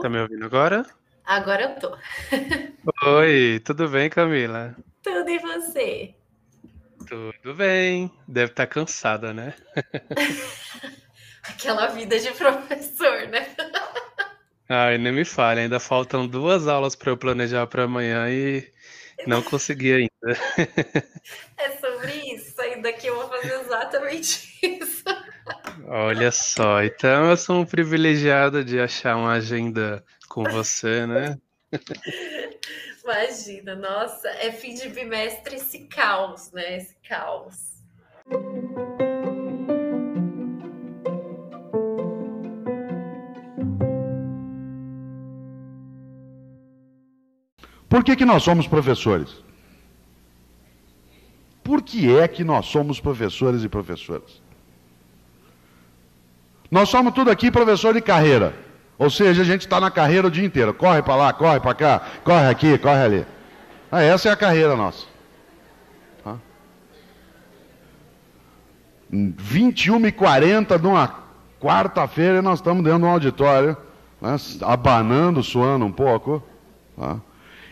Tá me ouvindo agora? Agora eu tô. Oi, tudo bem, Camila? Tudo e você? Tudo bem. Deve estar cansada, né? Aquela vida de professor, né? Ai, nem me fale, ainda faltam duas aulas para eu planejar para amanhã e não consegui ainda. É sobre isso. Aí daqui eu vou fazer exatamente isso. Olha só, então eu sou um privilegiado de achar uma agenda com você, né? Imagina, nossa, é fim de bimestre esse caos, né? Esse caos. Por que, que nós somos professores? Por que é que nós somos professores e professoras? Nós somos tudo aqui professor de carreira. Ou seja, a gente está na carreira o dia inteiro. Corre para lá, corre para cá, corre aqui, corre ali. Ah, essa é a carreira nossa. Tá? 21 e 40 numa quarta-feira nós estamos dentro de um auditório, né, abanando, suando um pouco. Tá?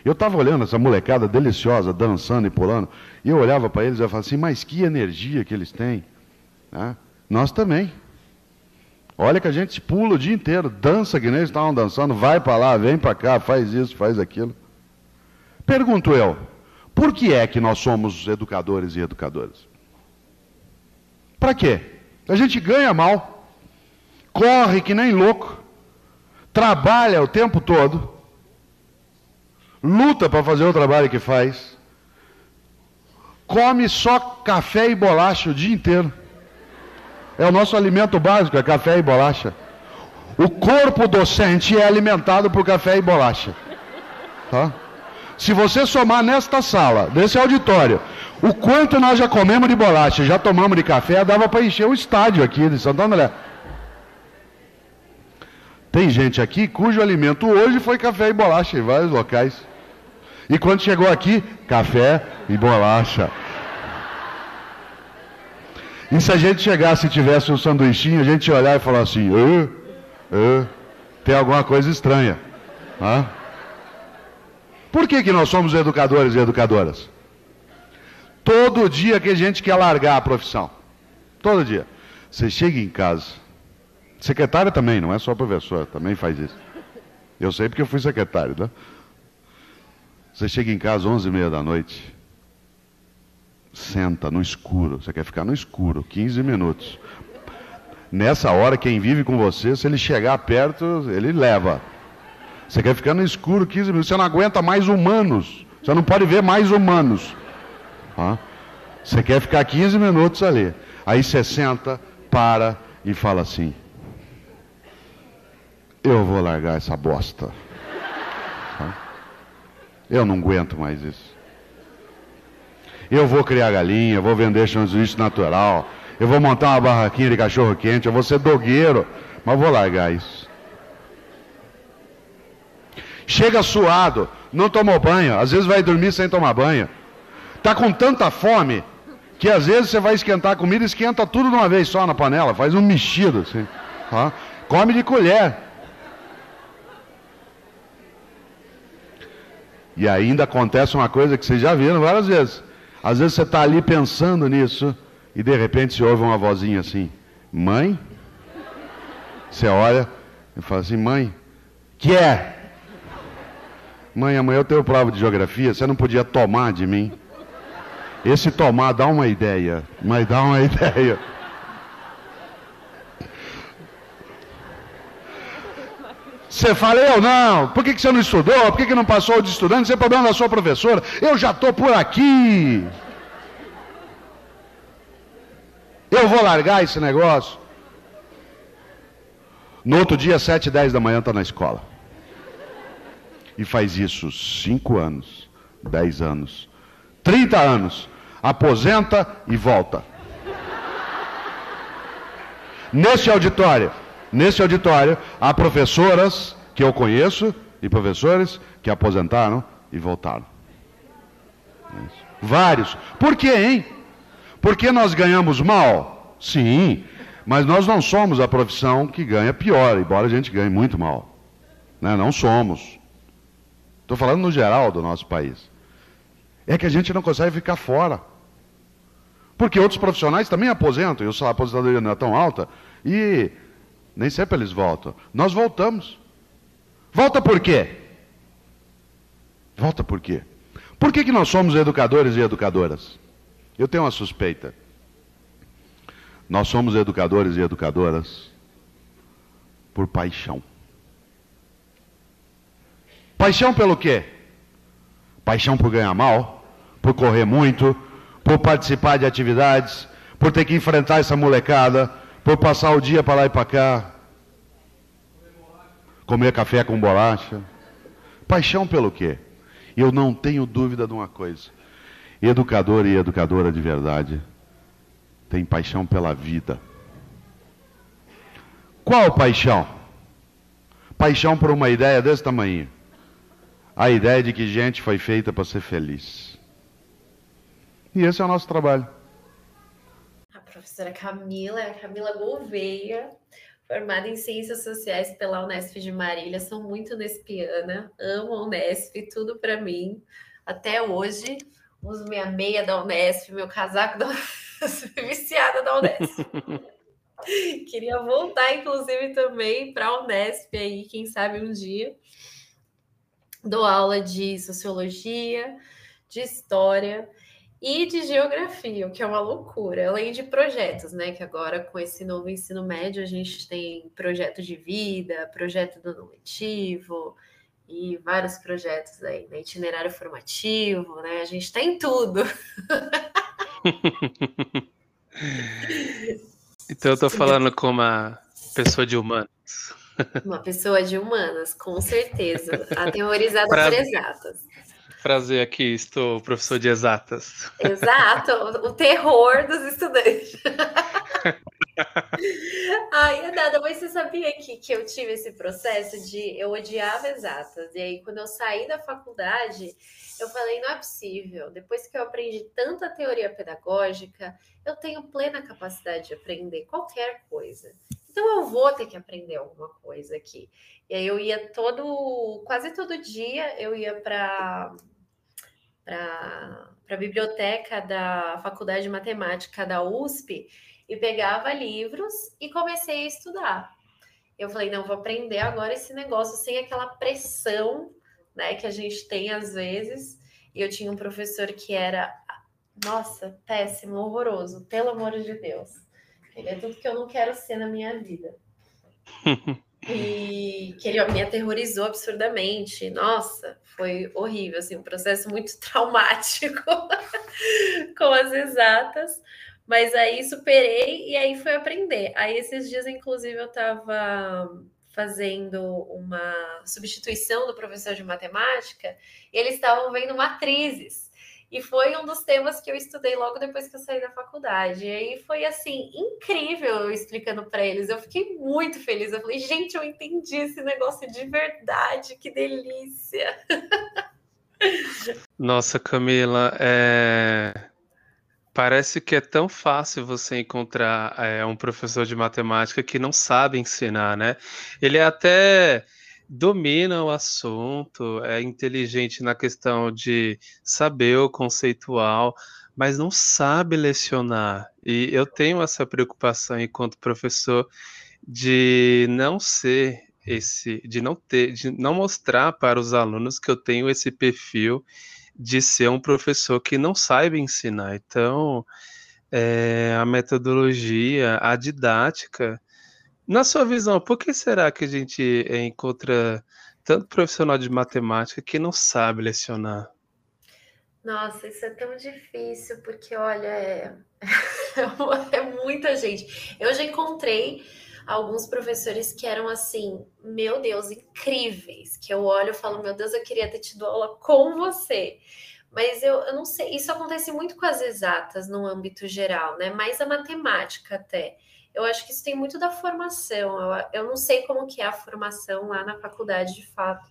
Eu estava olhando essa molecada deliciosa, dançando e pulando, e eu olhava para eles e eu falava assim, mas que energia que eles têm. Né? Nós também. Olha que a gente pula o dia inteiro, dança que nem estavam dançando, vai para lá, vem para cá, faz isso, faz aquilo. Pergunto eu, por que é que nós somos educadores e educadoras? Para quê? A gente ganha mal, corre que nem louco, trabalha o tempo todo, luta para fazer o trabalho que faz, come só café e bolacha o dia inteiro. É o nosso alimento básico, é café e bolacha. O corpo docente é alimentado por café e bolacha. Tá? Se você somar nesta sala, nesse auditório, o quanto nós já comemos de bolacha, já tomamos de café, dava para encher o estádio aqui de Santo André. Tem gente aqui cujo alimento hoje foi café e bolacha em vários locais. E quando chegou aqui, café e bolacha. E se a gente chegasse e tivesse um sanduichinho, a gente ia olhar e falar assim: tem alguma coisa estranha. Hã? Por que, que nós somos educadores e educadoras? Todo dia que a gente quer largar a profissão. Todo dia. Você chega em casa. Secretária também, não é só professor, também faz isso. Eu sei porque eu fui secretário, né? Você chega em casa às 11 e meia da noite senta no escuro. Você quer ficar no escuro, 15 minutos. Nessa hora, quem vive com você, se ele chegar perto, ele leva. Você quer ficar no escuro 15 minutos. Você não aguenta mais humanos. Você não pode ver mais humanos. Você quer ficar 15 minutos ali. Aí você senta, para e fala assim: Eu vou largar essa bosta. Eu não aguento mais isso. Eu vou criar galinha, vou vender sanduíche natural, eu vou montar uma barraquinha de cachorro quente, eu vou ser dogueiro, mas vou largar isso. Chega suado, não tomou banho, às vezes vai dormir sem tomar banho. Está com tanta fome que às vezes você vai esquentar a comida esquenta tudo de uma vez só na panela, faz um mexido assim. Tá? Come de colher. E ainda acontece uma coisa que vocês já viram várias vezes. Às vezes você está ali pensando nisso e de repente se ouve uma vozinha assim: Mãe? Você olha e fala assim: Mãe, que é? Mãe, amanhã eu tenho prova de geografia, você não podia tomar de mim? Esse tomar dá uma ideia, mas dá uma ideia. Você fala, eu não, por que, que você não estudou? Por que, que não passou de estudante? Isso é problema da sua professora. Eu já estou por aqui. Eu vou largar esse negócio. No outro dia, sete e dez da manhã, está na escola. E faz isso cinco anos, dez anos, trinta anos. Aposenta e volta. Nesse auditório. Nesse auditório, há professoras que eu conheço e professores que aposentaram e voltaram. Vários. Por quê, hein? Porque nós ganhamos mal? Sim, mas nós não somos a profissão que ganha pior, embora a gente ganhe muito mal. Né? Não somos. Estou falando no geral do nosso país. É que a gente não consegue ficar fora. Porque outros profissionais também aposentam, e a aposentadoria não é tão alta, e nem sempre eles voltam. Nós voltamos. Volta por quê? Volta por quê? Por que, que nós somos educadores e educadoras? Eu tenho uma suspeita. Nós somos educadores e educadoras por paixão. Paixão pelo quê? Paixão por ganhar mal, por correr muito, por participar de atividades, por ter que enfrentar essa molecada, por passar o dia para lá e para cá, comer café com bolacha. Paixão pelo quê? Eu não tenho dúvida de uma coisa. Educador e educadora de verdade tem paixão pela vida. Qual paixão? Paixão por uma ideia desse tamanho. A ideia de que gente foi feita para ser feliz. E esse é o nosso trabalho. Professora Camila, a Camila Gouveia, formada em Ciências Sociais pela Unesp de Marília, sou muito nespiana, amo a Unesp, tudo para mim. Até hoje, uso minha meia da Unesp, meu casaco da Unesp, viciada da Unesp. Queria voltar, inclusive, também para a Unesp aí, quem sabe um dia. Dou aula de sociologia, de história e de geografia, o que é uma loucura, além de projetos, né? Que agora com esse novo ensino médio a gente tem projeto de vida, projeto do ano letivo e vários projetos aí, né? Itinerário formativo, né? A gente tem tudo. então eu tô falando com uma pessoa de humanas. Uma pessoa de humanas, com certeza. Ateorizada pra... por exatas Prazer aqui, estou professor de exatas. Exato, o terror dos estudantes. Ai, nada, mas você sabia que, que eu tive esse processo de eu odiava exatas. E aí, quando eu saí da faculdade, eu falei, não é possível. Depois que eu aprendi tanta teoria pedagógica, eu tenho plena capacidade de aprender qualquer coisa. Então eu vou ter que aprender alguma coisa aqui. E aí eu ia todo, quase todo dia, eu ia para para a biblioteca da Faculdade de Matemática da USP e pegava livros e comecei a estudar. Eu falei, não, vou aprender agora esse negócio sem aquela pressão, né, que a gente tem às vezes. E eu tinha um professor que era, nossa, péssimo, horroroso, pelo amor de Deus. Ele é tudo que eu não quero ser na minha vida. e que ele me aterrorizou absurdamente. Nossa, foi horrível, assim, um processo muito traumático com as exatas. Mas aí superei e aí fui aprender. Aí esses dias, inclusive, eu estava fazendo uma substituição do professor de matemática e eles estavam vendo matrizes. E foi um dos temas que eu estudei logo depois que eu saí da faculdade. E aí foi assim, incrível eu explicando para eles. Eu fiquei muito feliz. Eu falei, gente, eu entendi esse negócio de verdade, que delícia. Nossa, Camila, é... parece que é tão fácil você encontrar é, um professor de matemática que não sabe ensinar, né? Ele é até domina o assunto, é inteligente na questão de saber o conceitual, mas não sabe lecionar. E eu tenho essa preocupação enquanto professor de não ser esse, de não ter, de não mostrar para os alunos que eu tenho esse perfil de ser um professor que não saiba ensinar. Então, é, a metodologia, a didática, na sua visão, por que será que a gente encontra tanto profissional de matemática que não sabe lecionar? Nossa, isso é tão difícil, porque olha, é, é muita gente. Eu já encontrei alguns professores que eram assim, meu Deus, incríveis, que eu olho e falo, meu Deus, eu queria ter tido aula com você. Mas eu, eu não sei, isso acontece muito com as exatas no âmbito geral, né? Mais a matemática até eu acho que isso tem muito da formação. Eu, eu não sei como que é a formação lá na faculdade, de fato,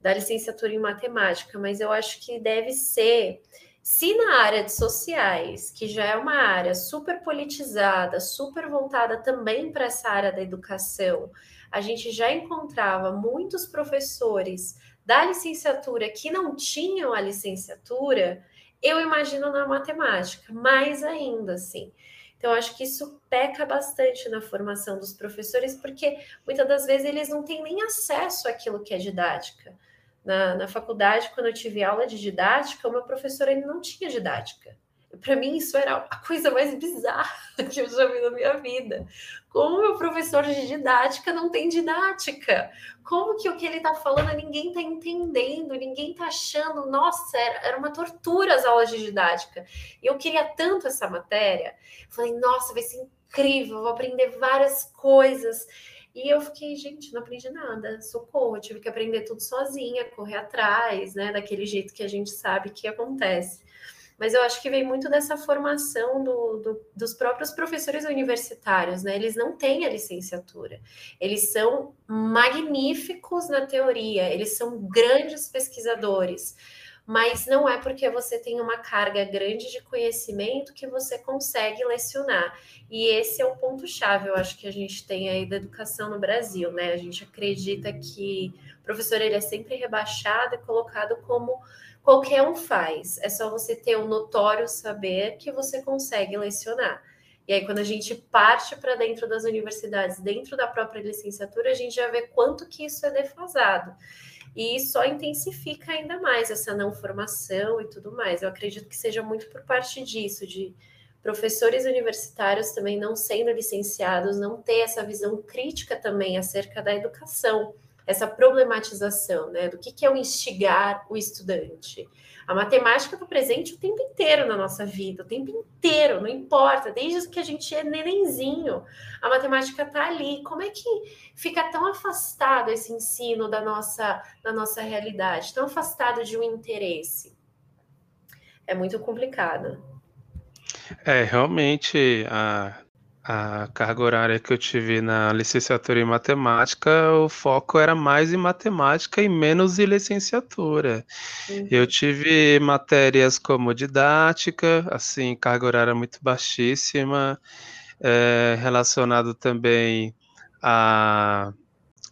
da licenciatura em matemática, mas eu acho que deve ser, se na área de sociais, que já é uma área super politizada, super voltada também para essa área da educação, a gente já encontrava muitos professores da licenciatura que não tinham a licenciatura, eu imagino na matemática, mais ainda assim. Então, acho que isso peca bastante na formação dos professores, porque muitas das vezes eles não têm nem acesso àquilo que é didática. Na, na faculdade, quando eu tive aula de didática, o meu professor ele não tinha didática. Para mim, isso era a coisa mais bizarra que eu já vi na minha vida. Como meu professor de didática não tem didática? Como que o que ele está falando ninguém está entendendo, ninguém está achando? Nossa, era, era uma tortura as aulas de didática. E eu queria tanto essa matéria. Falei, nossa, vai ser incrível, vou aprender várias coisas. E eu fiquei, gente, não aprendi nada, socorro, eu tive que aprender tudo sozinha, correr atrás, né, daquele jeito que a gente sabe que acontece. Mas eu acho que vem muito dessa formação do, do, dos próprios professores universitários, né? Eles não têm a licenciatura. Eles são magníficos na teoria, eles são grandes pesquisadores, mas não é porque você tem uma carga grande de conhecimento que você consegue lecionar. E esse é o ponto-chave, eu acho que a gente tem aí da educação no Brasil, né? A gente acredita que o professor ele é sempre rebaixado e colocado como qualquer um faz. É só você ter um notório saber que você consegue lecionar. E aí, quando a gente parte para dentro das universidades, dentro da própria licenciatura, a gente já vê quanto que isso é defasado. E só intensifica ainda mais essa não formação e tudo mais. Eu acredito que seja muito por parte disso, de professores universitários também não sendo licenciados, não ter essa visão crítica também acerca da educação essa problematização, né, do que, que é o instigar o estudante. A matemática está presente o tempo inteiro na nossa vida, o tempo inteiro, não importa, desde que a gente é nenenzinho, a matemática está ali. Como é que fica tão afastado esse ensino da nossa, da nossa realidade, tão afastado de um interesse? É muito complicado. É, realmente, a, a carga horária que eu tive na licenciatura em matemática, o foco era mais em matemática e menos em licenciatura. Uhum. Eu tive matérias como didática, assim, carga horária muito baixíssima, é, relacionado também a,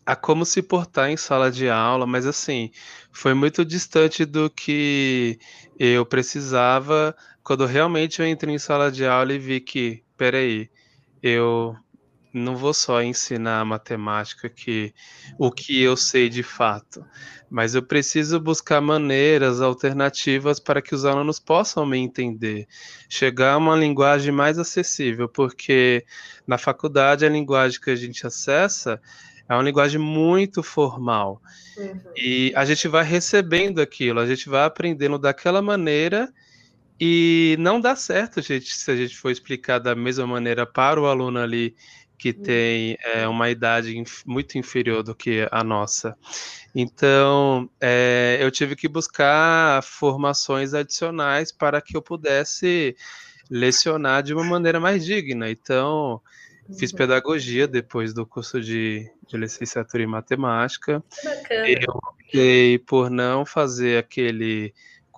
a como se portar em sala de aula, mas assim, foi muito distante do que eu precisava quando realmente eu entrei em sala de aula e vi que, peraí, eu não vou só ensinar matemática que o que eu sei de fato, mas eu preciso buscar maneiras alternativas para que os alunos possam me entender, chegar a uma linguagem mais acessível, porque na faculdade a linguagem que a gente acessa é uma linguagem muito formal. Uhum. E a gente vai recebendo aquilo, a gente vai aprendendo daquela maneira e não dá certo, gente, se a gente for explicar da mesma maneira para o aluno ali que hum. tem é, uma idade inf muito inferior do que a nossa. Então, é, eu tive que buscar formações adicionais para que eu pudesse lecionar de uma maneira mais digna. Então, fiz uhum. pedagogia depois do curso de, de licenciatura em matemática. Bacana. Eu optei por não fazer aquele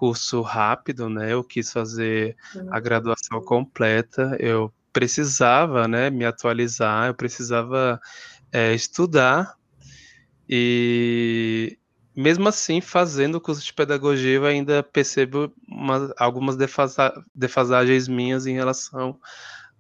curso rápido, né? Eu quis fazer a graduação completa. Eu precisava, né, me atualizar. Eu precisava é, estudar e mesmo assim, fazendo o curso de pedagogia, eu ainda percebo uma, algumas defasa, defasagens minhas em relação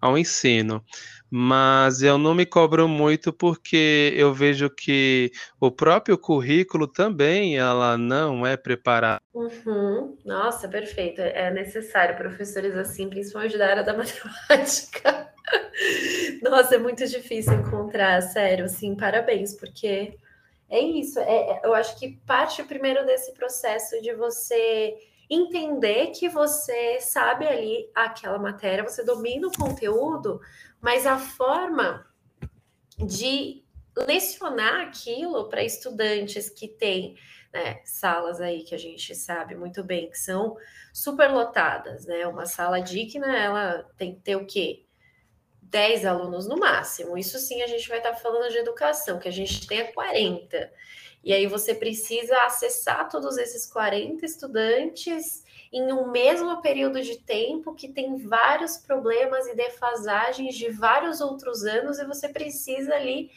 ao ensino mas eu não me cobro muito porque eu vejo que o próprio currículo também ela não é preparada. Uhum. Nossa, perfeito. É necessário professores assim, principalmente da área da matemática. Nossa, é muito difícil encontrar, sério, assim, parabéns, porque é isso. É, é eu acho que parte primeiro desse processo de você entender que você sabe ali aquela matéria, você domina o conteúdo, mas a forma de lecionar aquilo para estudantes que têm né, salas aí que a gente sabe muito bem que são superlotadas, né? Uma sala digna, ela tem que ter o quê? 10 alunos no máximo. Isso sim a gente vai estar tá falando de educação, que a gente tenha 40. E aí você precisa acessar todos esses 40 estudantes em um mesmo período de tempo que tem vários problemas e defasagens de vários outros anos e você precisa ali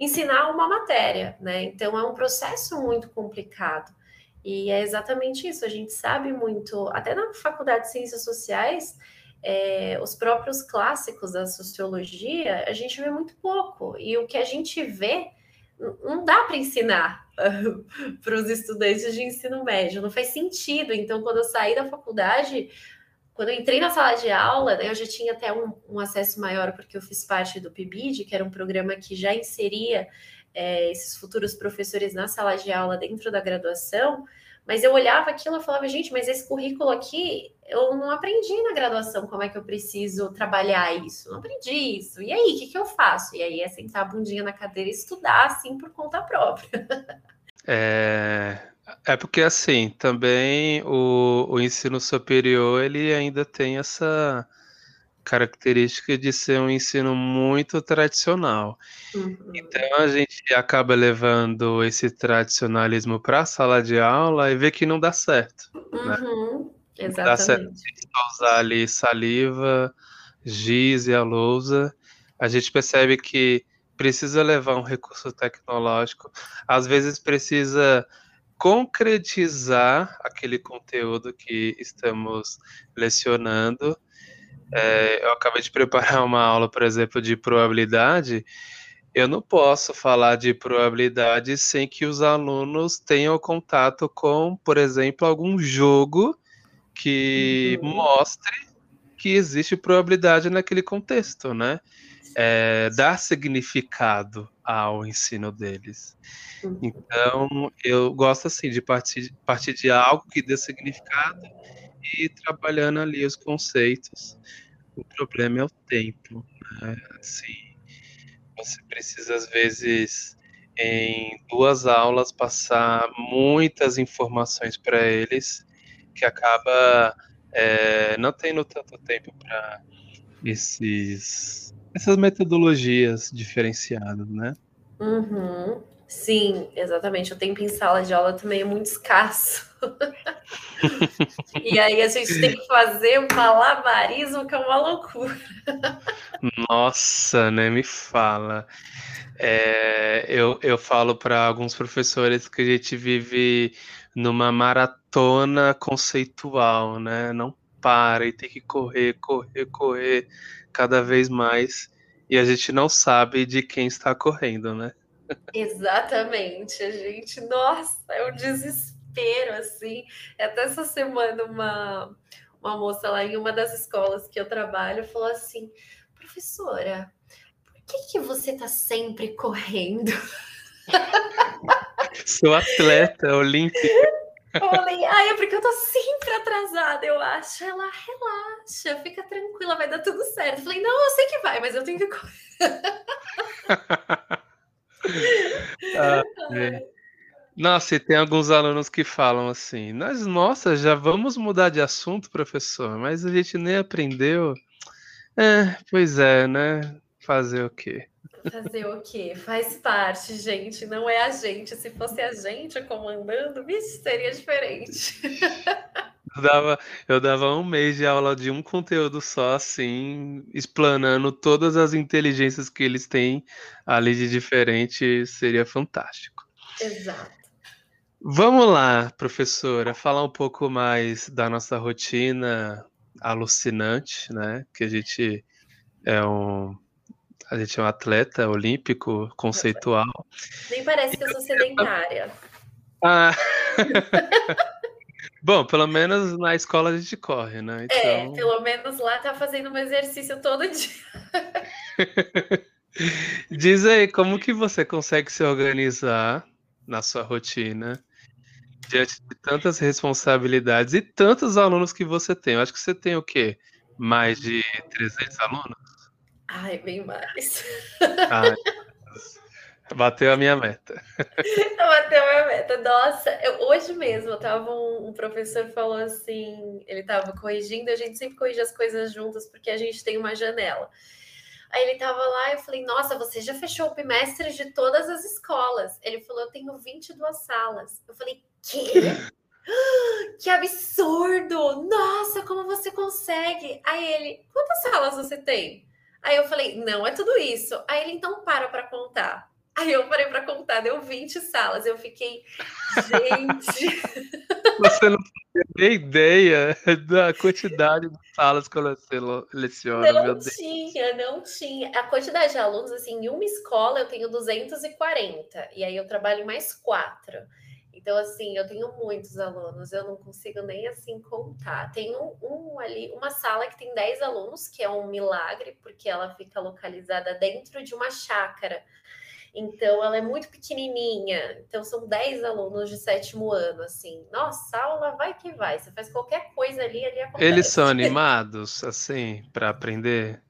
ensinar uma matéria, né? Então é um processo muito complicado. E é exatamente isso. A gente sabe muito, até na faculdade de ciências sociais, é, os próprios clássicos da sociologia, a gente vê muito pouco. E o que a gente vê não dá para ensinar para os estudantes de ensino médio, não faz sentido. Então, quando eu saí da faculdade, quando eu entrei na sala de aula, né, eu já tinha até um, um, acesso maior, porque eu fiz parte do PIBID, que era um programa que já inseria é, esses futuros professores na sala de aula dentro da graduação. Mas eu olhava aquilo e falava, gente, mas esse currículo aqui eu não aprendi na graduação como é que eu preciso trabalhar isso. Não aprendi isso. E aí, o que, que eu faço? E aí é sentar a bundinha na cadeira e estudar assim por conta própria. É, é porque assim, também o, o ensino superior ele ainda tem essa característica de ser um ensino muito tradicional. Uhum. Então a gente acaba levando esse tradicionalismo para a sala de aula e vê que não dá certo. Né? Uhum. Né? Exatamente. Dá certo usar ali saliva, giz e a lousa. A gente percebe que precisa levar um recurso tecnológico, às vezes precisa concretizar aquele conteúdo que estamos lecionando é, eu acabei de preparar uma aula, por exemplo, de probabilidade. Eu não posso falar de probabilidade sem que os alunos tenham contato com, por exemplo, algum jogo que uhum. mostre que existe probabilidade naquele contexto, né? É, dar significado ao ensino deles. Uhum. Então, eu gosto assim de partir, partir de algo que dê significado e trabalhando ali os conceitos. O problema é o tempo. Né? Assim, você precisa, às vezes, em duas aulas, passar muitas informações para eles, que acaba é, não tendo tanto tempo para esses essas metodologias diferenciadas, né? Uhum. Sim, exatamente. O tempo em sala de aula também é muito escasso. E aí a gente tem que fazer um malabarismo que é uma loucura. Nossa, né? Me fala. É, eu, eu falo para alguns professores que a gente vive numa maratona conceitual, né? Não para e tem que correr, correr, correr cada vez mais. E a gente não sabe de quem está correndo, né? Exatamente, a gente, nossa, é um desespero, assim. Até essa semana, uma, uma moça lá em uma das escolas que eu trabalho falou assim: professora, por que, que você tá sempre correndo? Sou atleta olímpica. Falei, ah, é porque eu tô sempre atrasada, eu acho. Ela, relaxa, fica tranquila, vai dar tudo certo. Eu falei, não, eu sei que vai, mas eu tenho que correr. ah, é. Nossa, e tem alguns alunos que falam assim, nós, nossa, já vamos mudar de assunto, professor, mas a gente nem aprendeu. É, pois é, né? Fazer o quê? Fazer o quê? Faz parte, gente, não é a gente. Se fosse a gente comandando, vixe, seria diferente. Eu dava, eu dava um mês de aula de um conteúdo só, assim, explanando todas as inteligências que eles têm ali de diferente, seria fantástico. Exato. Vamos lá, professora, falar um pouco mais da nossa rotina alucinante, né? Que a gente é um, a gente é um atleta olímpico conceitual. Nem parece que eu sou sedentária. Ah. Bom, pelo menos na escola a gente corre, né? É, então... É, pelo menos lá tá fazendo um exercício todo dia. Diz aí, como que você consegue se organizar na sua rotina diante de tantas responsabilidades e tantos alunos que você tem? Eu acho que você tem o quê? Mais de 300 alunos? Ai, bem mais. Ai, Bateu a minha meta. Bateu a minha meta. Nossa, eu, hoje mesmo eu tava um, um, professor falou assim, ele tava corrigindo, a gente sempre corrige as coisas juntas porque a gente tem uma janela. Aí ele tava lá, eu falei, nossa, você já fechou o bimestre de todas as escolas. Ele falou, eu tenho 22 salas. Eu falei, que? Que absurdo! Nossa, como você consegue? Aí ele, quantas salas você tem? Aí eu falei, não é tudo isso. Aí ele, então para para contar. Aí eu parei para contar, deu 20 salas. Eu fiquei, gente. Você não tem ideia da quantidade de salas que você leciona, não tinha, não tinha. A quantidade de alunos, assim, em uma escola eu tenho 240, e aí eu trabalho mais quatro. Então, assim, eu tenho muitos alunos, eu não consigo nem assim contar. Tem um, um, ali, uma sala que tem 10 alunos, que é um milagre, porque ela fica localizada dentro de uma chácara. Então, ela é muito pequenininha. Então, são 10 alunos de sétimo ano, assim. Nossa, aula vai que vai. Você faz qualquer coisa ali, ali acontece. Eles são animados, assim, para aprender?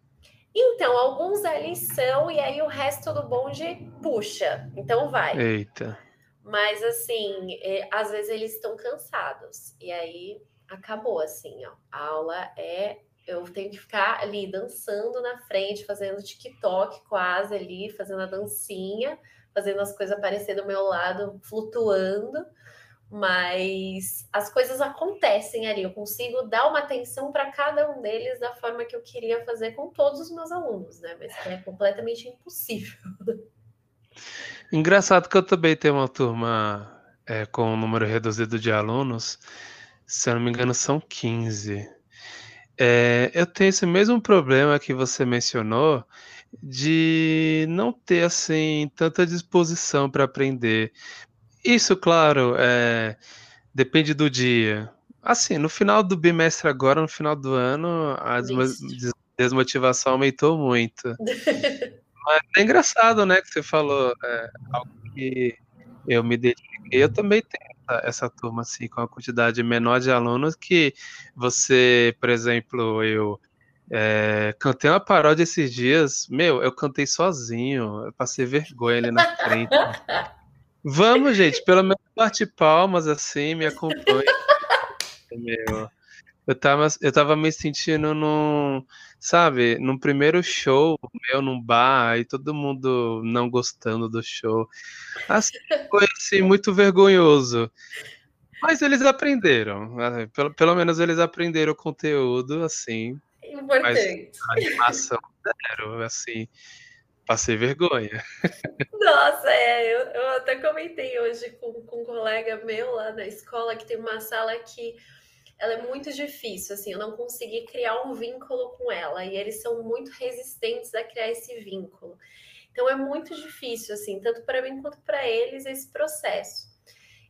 Então, alguns ali são, e aí o resto do bonde puxa. Então, vai. Eita. Mas, assim, é, às vezes eles estão cansados. E aí, acabou, assim, ó. A aula é eu tenho que ficar ali dançando na frente, fazendo TikTok quase ali, fazendo a dancinha, fazendo as coisas aparecer do meu lado, flutuando. Mas as coisas acontecem ali, eu consigo dar uma atenção para cada um deles da forma que eu queria fazer com todos os meus alunos, né? Mas é completamente impossível. Engraçado que eu também tenho uma turma é, com um número reduzido de alunos, se eu não me engano, são 15. É, eu tenho esse mesmo problema que você mencionou de não ter assim tanta disposição para aprender. Isso, claro, é, depende do dia. Assim, no final do bimestre agora, no final do ano, a desmotivação aumentou muito. Mas é engraçado, né, que você falou é, algo que eu me dediquei. Eu também tenho essa turma assim com a quantidade menor de alunos que você, por exemplo, eu é, cantei uma paródia esses dias, meu, eu cantei sozinho, eu passei vergonha ali na frente. Vamos, gente, pelo menos bate palmas assim, me acompanhe. Meu, eu tava, eu tava me sentindo num, sabe, num primeiro show meu num bar e todo mundo não gostando do show. Assim, foi assim, muito vergonhoso. Mas eles aprenderam, né, pelo, pelo menos eles aprenderam o conteúdo, assim. Importante. Mas animação zero, assim, passei vergonha. Nossa, é, eu, eu até comentei hoje com, com um colega meu lá na escola que tem uma sala que ela é muito difícil, assim, eu não consegui criar um vínculo com ela e eles são muito resistentes a criar esse vínculo. Então é muito difícil, assim, tanto para mim quanto para eles esse processo.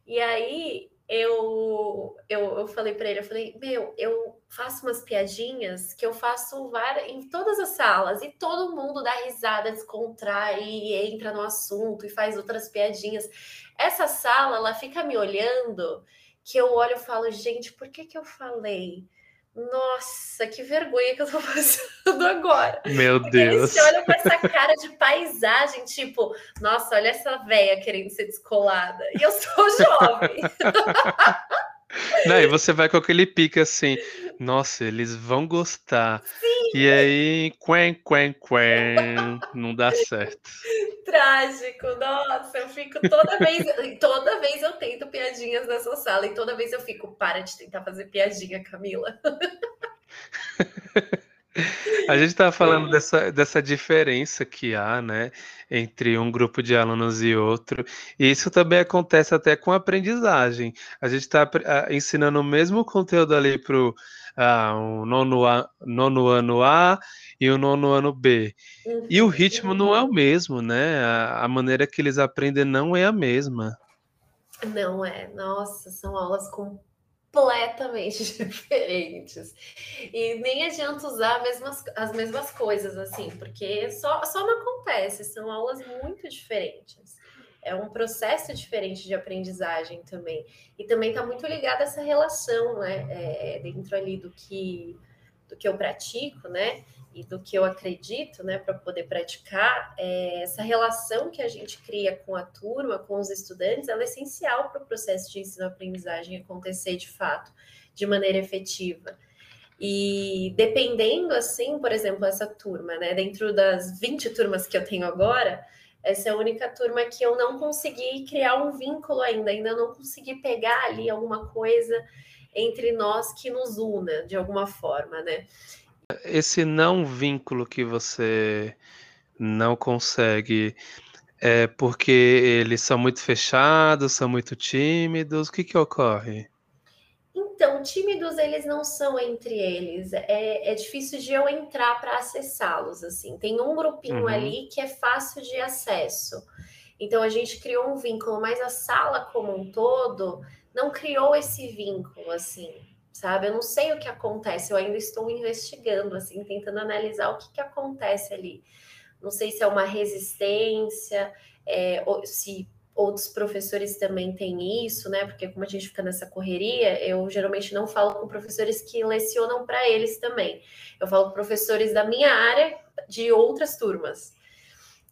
E aí eu, eu, eu falei para ele, eu falei, meu, eu faço umas piadinhas que eu faço em todas as salas e todo mundo dá risada, descontrai e entra no assunto e faz outras piadinhas. Essa sala, ela fica me olhando que eu olho e falo, gente, por que que eu falei? Nossa, que vergonha que eu tô passando agora. Meu Porque Deus. Eles se olham com essa cara de paisagem, tipo, nossa, olha essa véia querendo ser descolada. E eu sou jovem. Não, e você vai com aquele pique assim, nossa, eles vão gostar. Sim. E aí, quen, quen, quen, não dá certo. Trágico, nossa, eu fico toda vez, toda vez eu tento piadinhas nessa sala e toda vez eu fico, para de tentar fazer piadinha, Camila. A gente estava falando dessa, dessa diferença que há, né, entre um grupo de alunos e outro, e isso também acontece até com a aprendizagem. A gente está ensinando o mesmo conteúdo ali para o ah, nono, nono ano A e o nono ano B. E o ritmo não é o mesmo, né? A, a maneira que eles aprendem não é a mesma. Não é. Nossa, são aulas com completamente diferentes. E nem adianta usar mesmas, as mesmas coisas, assim, porque só, só não acontece, são aulas muito diferentes. É um processo diferente de aprendizagem também. E também está muito ligado a essa relação, né? É, dentro ali do que, do que eu pratico, né? E do que eu acredito, né, para poder praticar, é, essa relação que a gente cria com a turma, com os estudantes, ela é essencial para o processo de ensino-aprendizagem acontecer de fato, de maneira efetiva. E dependendo, assim, por exemplo, essa turma, né, dentro das 20 turmas que eu tenho agora, essa é a única turma que eu não consegui criar um vínculo ainda, ainda não consegui pegar ali alguma coisa entre nós que nos una de alguma forma, né? Esse não vínculo que você não consegue, É porque eles são muito fechados, são muito tímidos? O que, que ocorre? Então, tímidos eles não são entre eles. É, é difícil de eu entrar para acessá-los. Assim, tem um grupinho uhum. ali que é fácil de acesso. Então a gente criou um vínculo, mas a sala como um todo não criou esse vínculo, assim, sabe? Eu não sei o que acontece. Eu ainda estou investigando, assim, tentando analisar o que, que acontece ali. Não sei se é uma resistência, é, ou se outros professores também têm isso, né? Porque como a gente fica nessa correria, eu geralmente não falo com professores que lecionam para eles também. Eu falo com professores da minha área de outras turmas.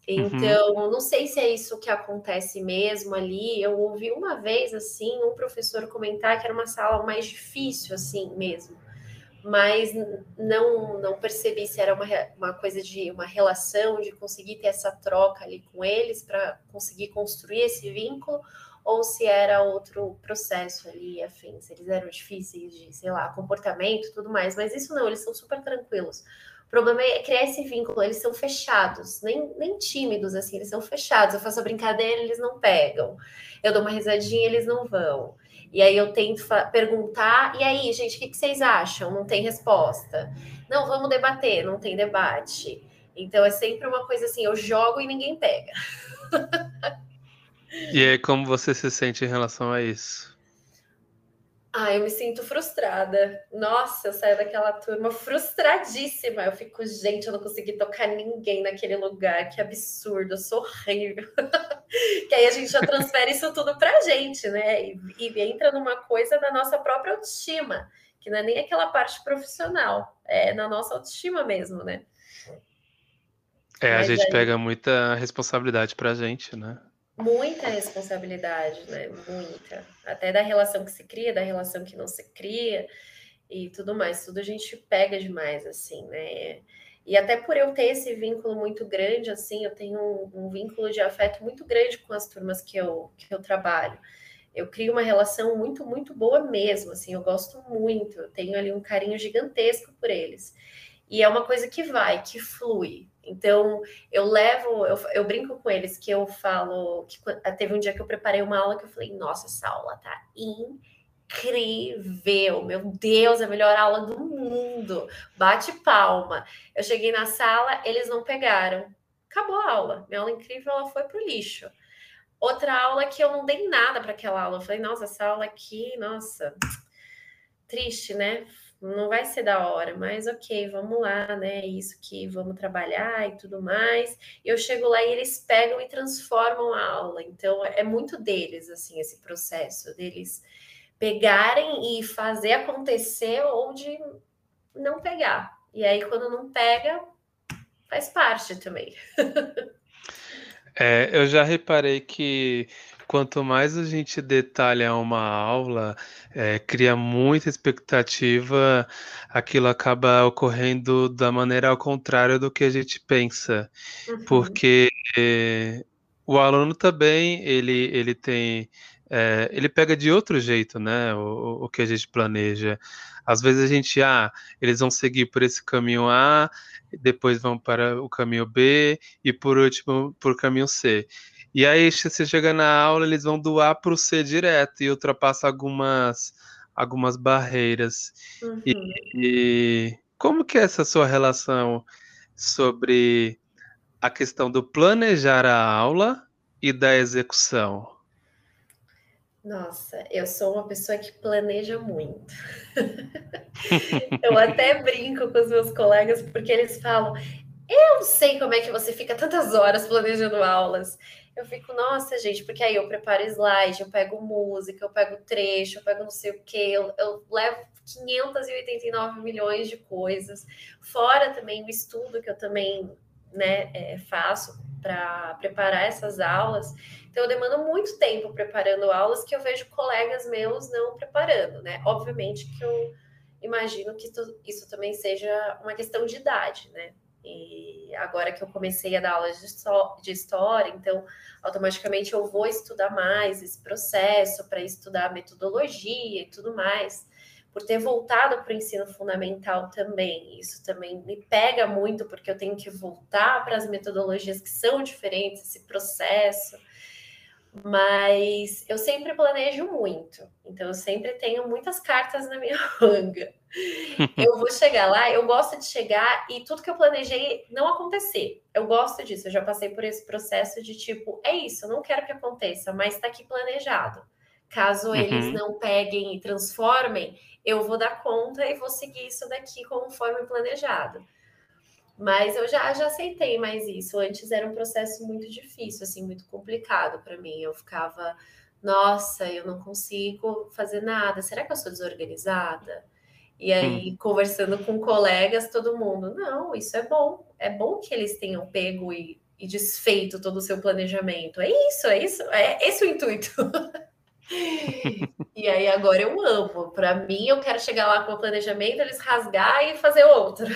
Uhum. Então, uhum. não sei se é isso que acontece mesmo ali. Eu ouvi uma vez assim um professor comentar que era uma sala mais difícil assim mesmo mas não não percebi se era uma, uma coisa de uma relação, de conseguir ter essa troca ali com eles para conseguir construir esse vínculo, ou se era outro processo ali, se eles eram difíceis de, sei lá, comportamento tudo mais, mas isso não, eles são super tranquilos. Problema é criar esse vínculo, eles são fechados, nem, nem tímidos, assim, eles são fechados. Eu faço a brincadeira, eles não pegam. Eu dou uma risadinha, eles não vão. E aí eu tento perguntar, e aí, gente, o que, que vocês acham? Não tem resposta. Não, vamos debater, não tem debate. Então é sempre uma coisa assim, eu jogo e ninguém pega. e aí, como você se sente em relação a isso? Ah, eu me sinto frustrada. Nossa, eu saio daquela turma frustradíssima. Eu fico, gente, eu não consegui tocar ninguém naquele lugar. Que absurdo, eu sou horrível. que aí a gente já transfere isso tudo pra gente, né? E, e, entra numa coisa da nossa própria autoestima, que não é nem aquela parte profissional, é na nossa autoestima mesmo, né? É, Mas a gente aí... pega muita responsabilidade pra gente, né? Muita responsabilidade, né? Muita. Até da relação que se cria, da relação que não se cria e tudo mais. Tudo a gente pega demais, assim, né? E até por eu ter esse vínculo muito grande, assim, eu tenho um, um vínculo de afeto muito grande com as turmas que eu, que eu trabalho. Eu crio uma relação muito, muito boa mesmo, assim, eu gosto muito, eu tenho ali um carinho gigantesco por eles. E é uma coisa que vai, que flui, então, eu levo, eu, eu, brinco com eles que eu falo que teve um dia que eu preparei uma aula que eu falei, nossa, essa aula tá incrível, meu Deus, é a melhor aula do mundo. Bate palma. Eu cheguei na sala, eles não pegaram. Acabou a aula. Minha aula incrível, ela foi pro lixo. Outra aula que eu não dei nada para aquela aula. Eu falei, nossa, essa aula aqui, nossa, triste, né? Não vai ser da hora, mas ok, vamos lá, né? É isso que vamos trabalhar e tudo mais. Eu chego lá e eles pegam e transformam a aula. Então é muito deles assim esse processo deles pegarem e fazer acontecer ou de não pegar. E aí quando não pega, faz parte também. é, eu já reparei que quanto mais a gente detalha uma aula, é, cria muita expectativa, aquilo acaba ocorrendo da maneira ao contrário do que a gente pensa, uhum. porque é, o aluno também ele, ele tem é, ele pega de outro jeito, né? O, o que a gente planeja. Às vezes a gente, ah, eles vão seguir por esse caminho A, depois vão para o caminho B e por último por caminho C. E aí, você chega na aula, eles vão do A para o C direto e ultrapassa algumas, algumas barreiras. Uhum. E, e, como que é essa sua relação sobre a questão do planejar a aula e da execução? Nossa, eu sou uma pessoa que planeja muito. eu até brinco com os meus colegas porque eles falam: Eu sei como é que você fica tantas horas planejando aulas eu fico, nossa, gente, porque aí eu preparo slide, eu pego música, eu pego trecho, eu pego não sei o quê, eu, eu levo 589 milhões de coisas, fora também o estudo que eu também né, é, faço para preparar essas aulas. Então, eu demando muito tempo preparando aulas que eu vejo colegas meus não preparando, né? Obviamente que eu imagino que isso também seja uma questão de idade, né? E agora que eu comecei a dar aulas de, história, então automaticamente eu vou estudar mais esse processo para estudar metodologia e tudo mais, por ter voltado para o ensino fundamental também. Isso também me pega muito, porque eu tenho que voltar para as metodologias que são diferentes, esse processo. Mas eu sempre planejo muito, então eu sempre tenho muitas cartas na minha manga. Eu vou chegar lá, eu gosto de chegar e tudo que eu planejei não acontecer. Eu gosto disso, eu já passei por esse processo de tipo, é isso, eu não quero que aconteça, mas está aqui planejado. Caso uhum. eles não peguem e transformem, eu vou dar conta e vou seguir isso daqui conforme planejado. Mas eu já, já aceitei mais isso. Antes era um processo muito difícil, assim, muito complicado para mim. Eu ficava, nossa, eu não consigo fazer nada. Será que eu sou desorganizada? E aí, hum. conversando com colegas, todo mundo, não, isso é bom. É bom que eles tenham pego e, e desfeito todo o seu planejamento. É isso, é isso, é esse o intuito. e aí agora eu amo. Para mim, eu quero chegar lá com o planejamento, eles rasgar e fazer outro.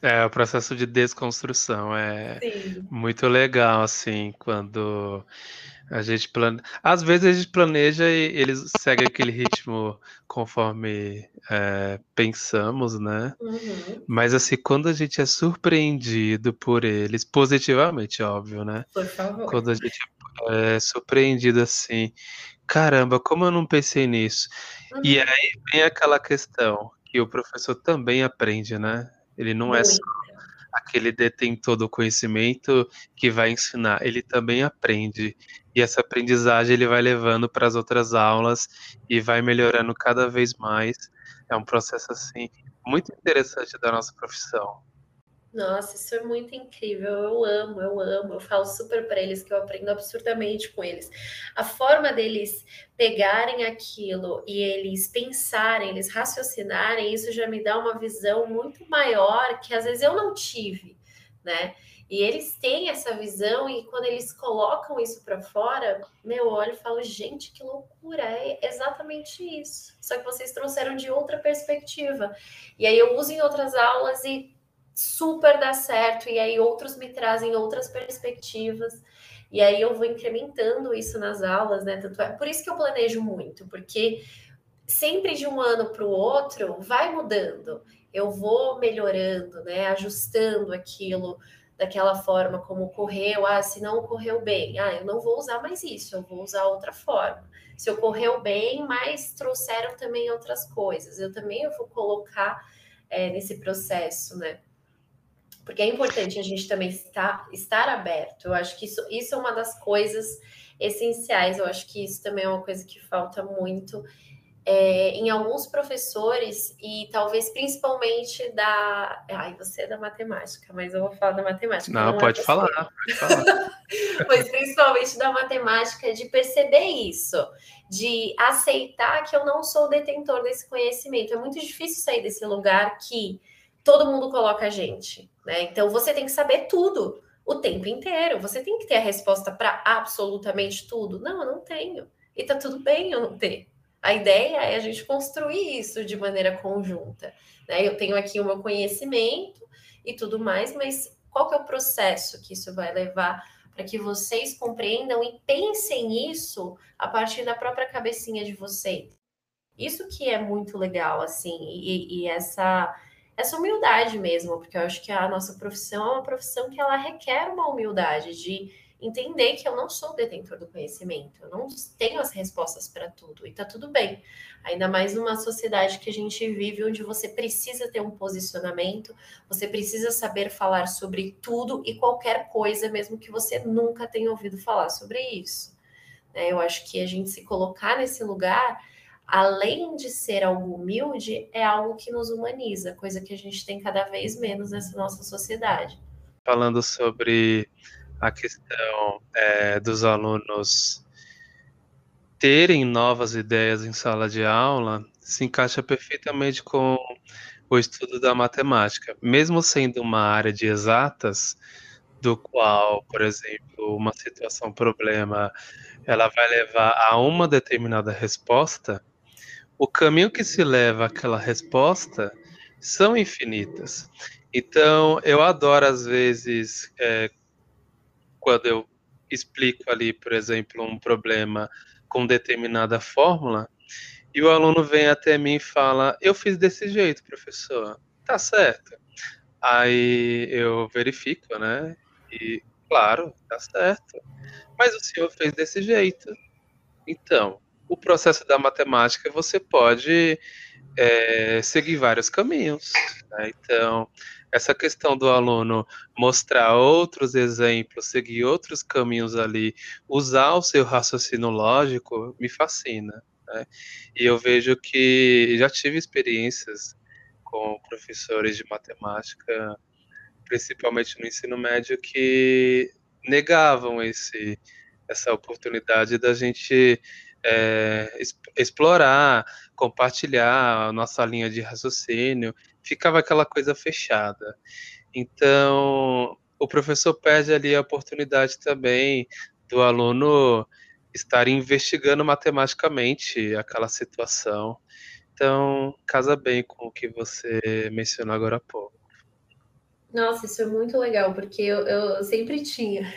É, o processo de desconstrução é Sim. muito legal, assim, quando a gente planeja. Às vezes a gente planeja e eles seguem aquele ritmo conforme é, pensamos, né? Uhum. Mas, assim, quando a gente é surpreendido por eles, positivamente, óbvio, né? Por favor. Quando a gente é surpreendido assim, caramba, como eu não pensei nisso? Uhum. E aí vem aquela questão que o professor também aprende, né? Ele não é só aquele detentor do conhecimento que vai ensinar, ele também aprende. E essa aprendizagem ele vai levando para as outras aulas e vai melhorando cada vez mais. É um processo assim muito interessante da nossa profissão. Nossa, isso é muito incrível. Eu amo, eu amo. Eu falo super para eles que eu aprendo absurdamente com eles. A forma deles pegarem aquilo e eles pensarem, eles raciocinarem, isso já me dá uma visão muito maior que às vezes eu não tive, né? E eles têm essa visão e quando eles colocam isso para fora, meu olho falo, gente, que loucura, é exatamente isso. Só que vocês trouxeram de outra perspectiva. E aí eu uso em outras aulas e super dá certo, e aí outros me trazem outras perspectivas, e aí eu vou incrementando isso nas aulas, né? Tanto é, por isso que eu planejo muito, porque sempre de um ano para o outro vai mudando, eu vou melhorando, né? Ajustando aquilo daquela forma como ocorreu. Ah, se não ocorreu bem, ah, eu não vou usar mais isso, eu vou usar outra forma. Se ocorreu bem, mas trouxeram também outras coisas, eu também eu vou colocar é, nesse processo, né? Porque é importante a gente também estar, estar aberto. Eu acho que isso, isso é uma das coisas essenciais. Eu acho que isso também é uma coisa que falta muito é, em alguns professores e talvez principalmente da. Ai, você é da matemática, mas eu vou falar da matemática. Não, não é pode, é falar, pode falar. mas principalmente da matemática, de perceber isso, de aceitar que eu não sou detentor desse conhecimento. É muito difícil sair desse lugar que todo mundo coloca a gente, né? Então você tem que saber tudo o tempo inteiro. Você tem que ter a resposta para absolutamente tudo. Não, eu não tenho. E tá tudo bem eu não ter. A ideia é a gente construir isso de maneira conjunta. Né? Eu tenho aqui o meu conhecimento e tudo mais, mas qual que é o processo que isso vai levar para que vocês compreendam e pensem nisso a partir da própria cabecinha de vocês? Isso que é muito legal, assim, e, e essa essa humildade mesmo, porque eu acho que a nossa profissão é uma profissão que ela requer uma humildade de entender que eu não sou detentor do conhecimento, eu não tenho as respostas para tudo e tá tudo bem. Ainda mais numa sociedade que a gente vive onde você precisa ter um posicionamento, você precisa saber falar sobre tudo e qualquer coisa, mesmo que você nunca tenha ouvido falar sobre isso. Né? Eu acho que a gente se colocar nesse lugar além de ser algo humilde, é algo que nos humaniza, coisa que a gente tem cada vez menos nessa nossa sociedade. Falando sobre a questão é, dos alunos terem novas ideias em sala de aula, se encaixa perfeitamente com o estudo da matemática. Mesmo sendo uma área de exatas, do qual, por exemplo, uma situação, problema, ela vai levar a uma determinada resposta, o caminho que se leva àquela resposta são infinitas. Então, eu adoro, às vezes, é, quando eu explico ali, por exemplo, um problema com determinada fórmula, e o aluno vem até mim e fala: Eu fiz desse jeito, professor. Tá certo. Aí eu verifico, né? E, claro, tá certo. Mas o senhor fez desse jeito. Então, o processo da matemática você pode é, seguir vários caminhos. Né? Então, essa questão do aluno mostrar outros exemplos, seguir outros caminhos ali, usar o seu raciocínio lógico, me fascina. Né? E eu vejo que já tive experiências com professores de matemática, principalmente no ensino médio, que negavam esse, essa oportunidade da gente é, explorar, compartilhar a nossa linha de raciocínio, ficava aquela coisa fechada. Então, o professor perde ali a oportunidade também do aluno estar investigando matematicamente aquela situação. Então, casa bem com o que você mencionou agora há pouco. Nossa, isso é muito legal, porque eu, eu sempre tinha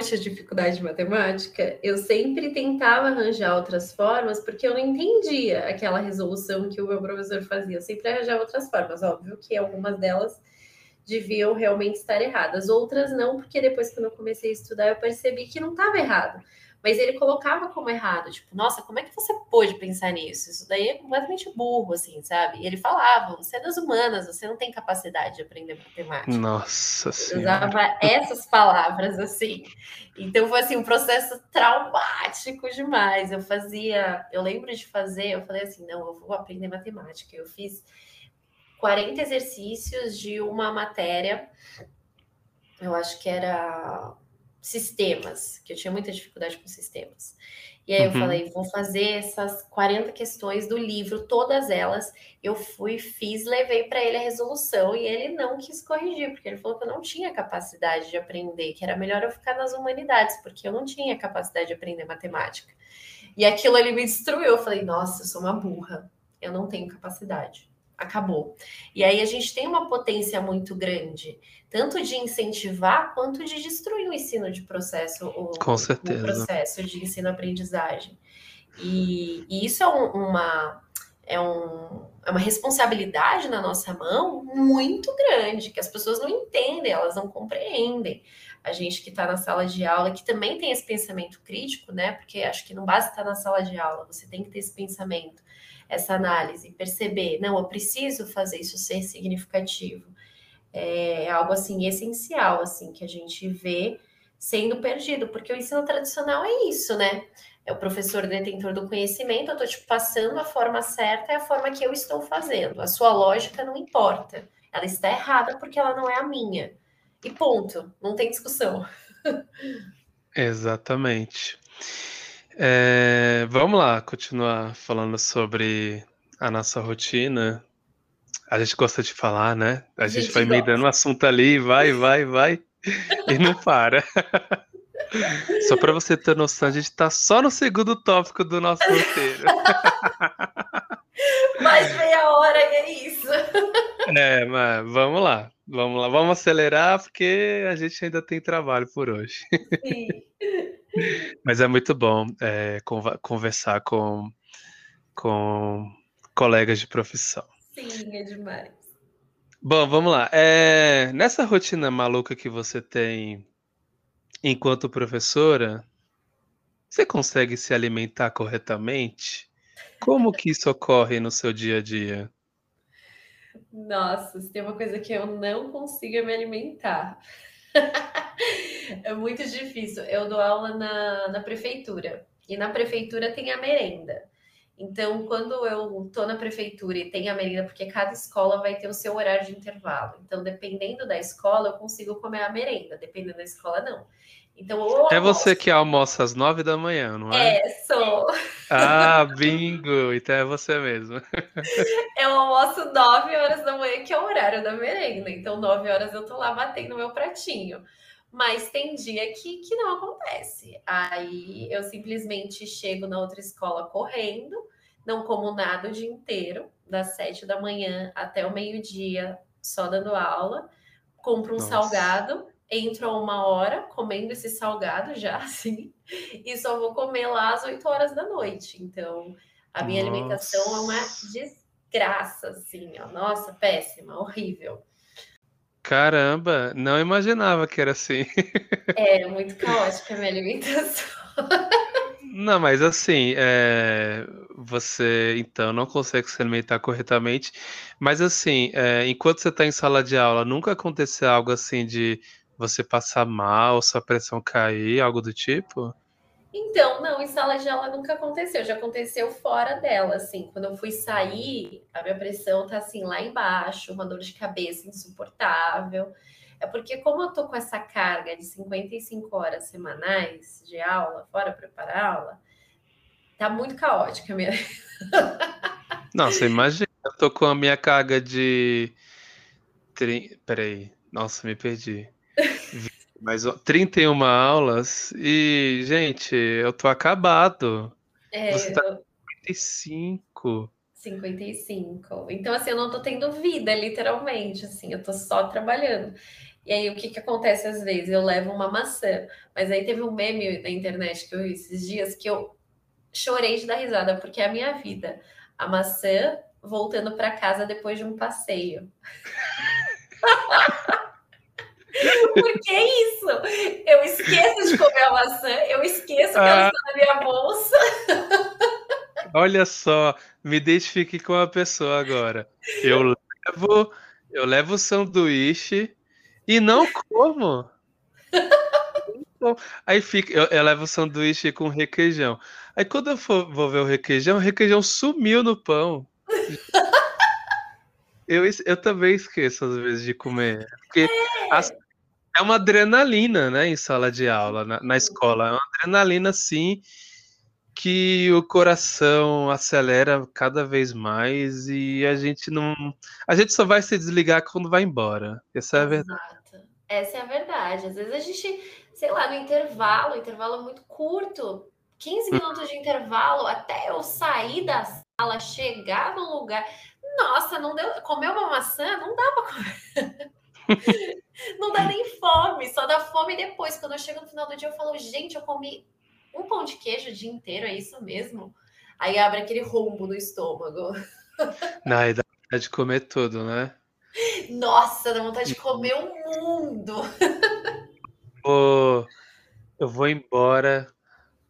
tinha dificuldade de matemática, eu sempre tentava arranjar outras formas, porque eu não entendia aquela resolução que o meu professor fazia. Eu sempre arranjava outras formas, óbvio que algumas delas deviam realmente estar erradas, outras não, porque depois que eu comecei a estudar, eu percebi que não estava errado mas ele colocava como errado, tipo, nossa, como é que você pôde pensar nisso? Isso daí é completamente burro, assim, sabe? E ele falava, você é das humanas, você não tem capacidade de aprender matemática. Nossa Senhora. Usava essas palavras, assim. Então foi assim, um processo traumático demais. Eu fazia, eu lembro de fazer, eu falei assim, não, eu vou aprender matemática. Eu fiz 40 exercícios de uma matéria, eu acho que era sistemas, que eu tinha muita dificuldade com sistemas. E aí eu uhum. falei, vou fazer essas 40 questões do livro, todas elas. Eu fui, fiz, levei para ele a resolução e ele não quis corrigir, porque ele falou que eu não tinha capacidade de aprender, que era melhor eu ficar nas humanidades, porque eu não tinha capacidade de aprender matemática. E aquilo ali me destruiu. Eu falei, nossa, eu sou uma burra, eu não tenho capacidade. Acabou. E aí a gente tem uma potência muito grande tanto de incentivar quanto de destruir o ensino de processo, o, Com certeza. o processo de ensino-aprendizagem. E, e, isso é um, uma é, um, é uma responsabilidade na nossa mão muito grande, que as pessoas não entendem, elas não compreendem. A gente que está na sala de aula, que também tem esse pensamento crítico, né? Porque acho que não basta estar na sala de aula, você tem que ter esse pensamento, essa análise, perceber, não, eu preciso fazer isso ser significativo é algo assim essencial assim que a gente vê sendo perdido, porque o ensino tradicional é isso, né? É o professor detentor do conhecimento, eu estou te passando a forma certa, é a forma que eu estou fazendo. A sua lógica não importa. Ela está errada porque ela não é a minha. E ponto, não tem discussão. Exatamente. É, vamos lá, continuar falando sobre a nossa rotina a gente gosta de falar, né? A, a gente, gente, vai meio dando um assunto ali, vai, vai, vai, e não para. Só para você ter noção, a gente está só no segundo tópico do nosso roteiro. Mais meia hora e é isso. É, mas vamos lá, vamos lá, vamos acelerar porque a gente ainda tem trabalho por hoje. Sim. Mas é muito bom é, conversar com, com colegas de profissão. Sim, é demais. Bom, vamos lá. É, nessa rotina maluca que você tem enquanto professora, você consegue se alimentar corretamente? Como que isso ocorre no seu dia a dia? Nossa, se tem uma coisa que eu não consigo me alimentar. é muito difícil. Eu dou aula na, na prefeitura. E na prefeitura tem a merenda. Então, quando eu estou na prefeitura e tem a merenda, porque cada escola vai ter o seu horário de intervalo. Então, dependendo da escola, eu consigo comer a merenda, dependendo da escola, não. Então, É você que almoça às nove da manhã, não é? É, sou. Ah, bingo! Então é você mesmo. Eu almoço nove horas da manhã, que é o horário da merenda. Então, nove horas eu tô lá batendo meu pratinho. Mas tem dia que, que não acontece. Aí eu simplesmente chego na outra escola correndo, não como nada o dia inteiro, das sete da manhã até o meio-dia, só dando aula, compro um Nossa. salgado, entro a uma hora comendo esse salgado já, assim, e só vou comer lá às oito horas da noite. Então, A minha Nossa. alimentação é uma desgraça, assim, ó. Nossa, péssima, horrível. Caramba, não imaginava que era assim. É, muito caótica a minha alimentação. Não, mas assim, é, você então não consegue se alimentar corretamente, mas assim, é, enquanto você está em sala de aula, nunca aconteceu algo assim de você passar mal, sua pressão cair, algo do tipo? Então, não, em sala de aula nunca aconteceu, já aconteceu fora dela, assim, quando eu fui sair, a minha pressão tá assim lá embaixo, uma dor de cabeça insuportável. É porque como eu tô com essa carga de 55 horas semanais de aula, fora preparar aula, tá muito caótica a minha. Você imagina, eu tô com a minha carga de Peraí, nossa, me perdi. Mas 31 aulas e, gente, eu tô acabado. É, Você tá com 55. 55. Então, assim, eu não tô tendo vida, literalmente, assim, eu tô só trabalhando. E aí, o que que acontece às vezes? Eu levo uma maçã, mas aí teve um meme na internet que eu vi esses dias que eu chorei de dar risada, porque é a minha vida. A maçã voltando para casa depois de um passeio. Porque é isso. Eu esqueço de comer a maçã, eu esqueço que ah. ela está na minha bolsa. Olha só, me identifique com a pessoa agora. Eu levo, eu levo o sanduíche e não como. Aí fica, eu, eu, levo o sanduíche com requeijão. Aí quando eu for, vou ver o requeijão, o requeijão sumiu no pão. Eu, eu também esqueço às vezes de comer. Porque é. As, é uma adrenalina, né, em sala de aula, na, na escola. É uma adrenalina, sim, que o coração acelera cada vez mais e a gente não. A gente só vai se desligar quando vai embora. Essa é a verdade. Exato. Essa é a verdade. Às vezes a gente, sei lá, no intervalo, o intervalo é muito curto. 15 minutos de intervalo até eu sair da sala, chegar no lugar. Nossa, não deu. Comer uma maçã? Não dá para comer. não dá nem fome, só dá fome depois. Quando eu chego no final do dia, eu falo, gente, eu comi um pão de queijo o dia inteiro, é isso mesmo? Aí abre aquele rombo no estômago. Não, e dá vontade de comer tudo, né? Nossa, dá vontade de comer o mundo. Oh, eu vou embora,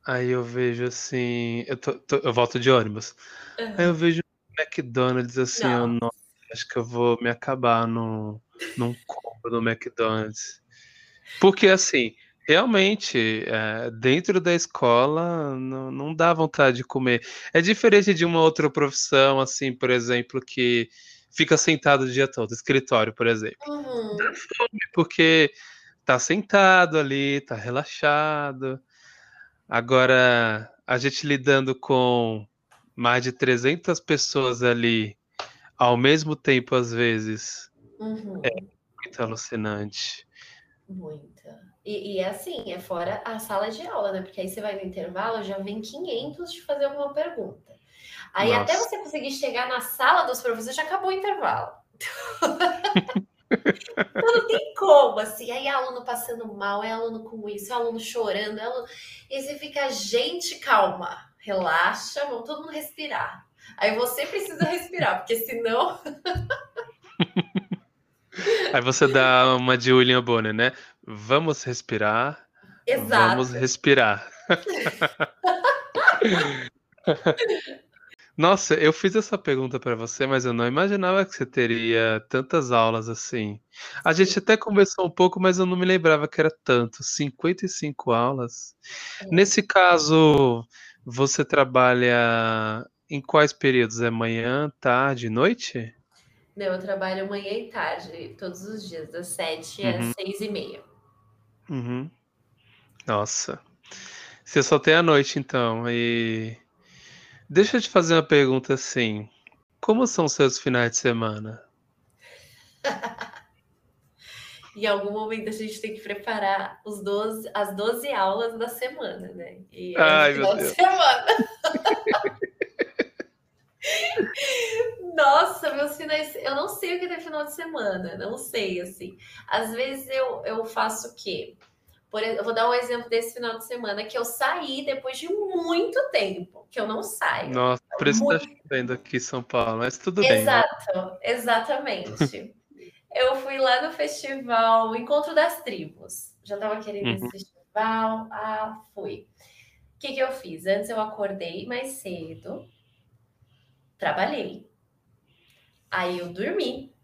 aí eu vejo assim. Eu, tô, tô, eu volto de ônibus. Uhum. Aí eu vejo McDonald's assim, eu, nossa, acho que eu vou me acabar no, num no McDonald's. Porque, assim, realmente, é, dentro da escola, não, não dá vontade de comer. É diferente de uma outra profissão, assim, por exemplo, que fica sentado o dia todo, escritório, por exemplo. Uhum. Dá fome, porque tá sentado ali, tá relaxado. Agora, a gente lidando com mais de 300 pessoas ali ao mesmo tempo, às vezes, Uhum. É muito alucinante. Muita. E, e, é assim, é fora a sala de aula, né? Porque aí você vai no intervalo, já vem 500 de fazer alguma pergunta. Aí Nossa. até você conseguir chegar na sala dos professores, já acabou o intervalo. então não tem como, assim. Aí aluno passando mal, é aluno com isso, é aluno chorando, é aluno... e você fica, gente, calma, relaxa, vamos todo mundo respirar. Aí você precisa respirar, porque senão. Aí você dá uma de William Bonner, né? Vamos respirar. Exato. Vamos respirar. Nossa, eu fiz essa pergunta para você, mas eu não imaginava que você teria tantas aulas assim. A gente até conversou um pouco, mas eu não me lembrava que era tanto. 55 aulas. É. Nesse caso, você trabalha em quais períodos? É manhã, tarde, noite? Não, eu trabalho manhã e tarde, todos os dias, das sete uhum. às seis e meia. Uhum. Nossa. Você só tem a noite, então. E deixa eu te fazer uma pergunta assim. Como são seus finais de semana? em algum momento a gente tem que preparar os 12, as 12 aulas da semana, né? E é Ai, meu Deus. De semana. Nossa, meus finais. Eu não sei o que é final de semana, não sei, assim. Às vezes eu, eu faço o quê? Por, eu vou dar um exemplo desse final de semana que eu saí depois de muito tempo, que eu não saio. Nossa, Por isso muito... tá chovendo aqui em São Paulo, mas tudo Exato, bem. Exato, né? exatamente. eu fui lá no festival Encontro das Tribos. Já estava querendo uhum. esse festival. Ah, fui. O que, que eu fiz? Antes eu acordei mais cedo, trabalhei. Aí eu dormi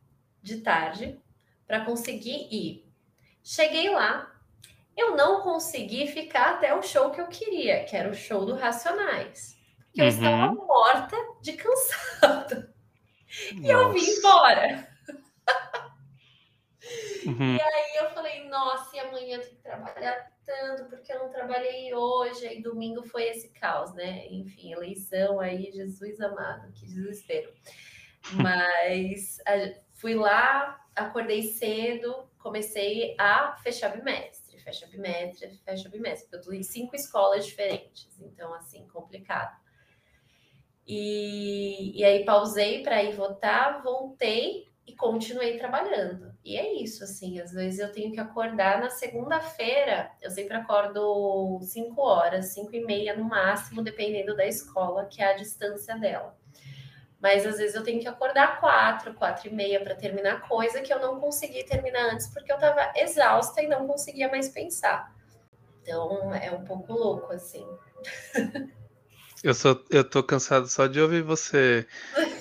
de tarde para conseguir ir. Cheguei lá, eu não consegui ficar até o show que eu queria, que era o show do Racionais. Porque uhum. eu estava uhum. morta de cansado. E eu vim embora. Uhum. E aí eu falei, nossa, e amanhã eu tenho que trabalhar tanto, porque eu não trabalhei hoje, aí domingo foi esse caos, né? Enfim, eleição aí, Jesus amado, que desespero. Mas fui lá, acordei cedo, comecei a fechar bimestre, fecha bimestre, fecha bimestre, eu tô em cinco escolas diferentes, então assim, complicado. E, e aí pausei para ir votar, voltei e continuei trabalhando. E é isso, assim, às vezes eu tenho que acordar na segunda-feira, eu sempre acordo 5 horas, 5 e meia no máximo, dependendo da escola, que é a distância dela. Mas às vezes eu tenho que acordar quatro, quatro e meia para terminar coisa que eu não consegui terminar antes porque eu estava exausta e não conseguia mais pensar. Então é um pouco louco assim. Eu sou, eu tô cansado só de ouvir você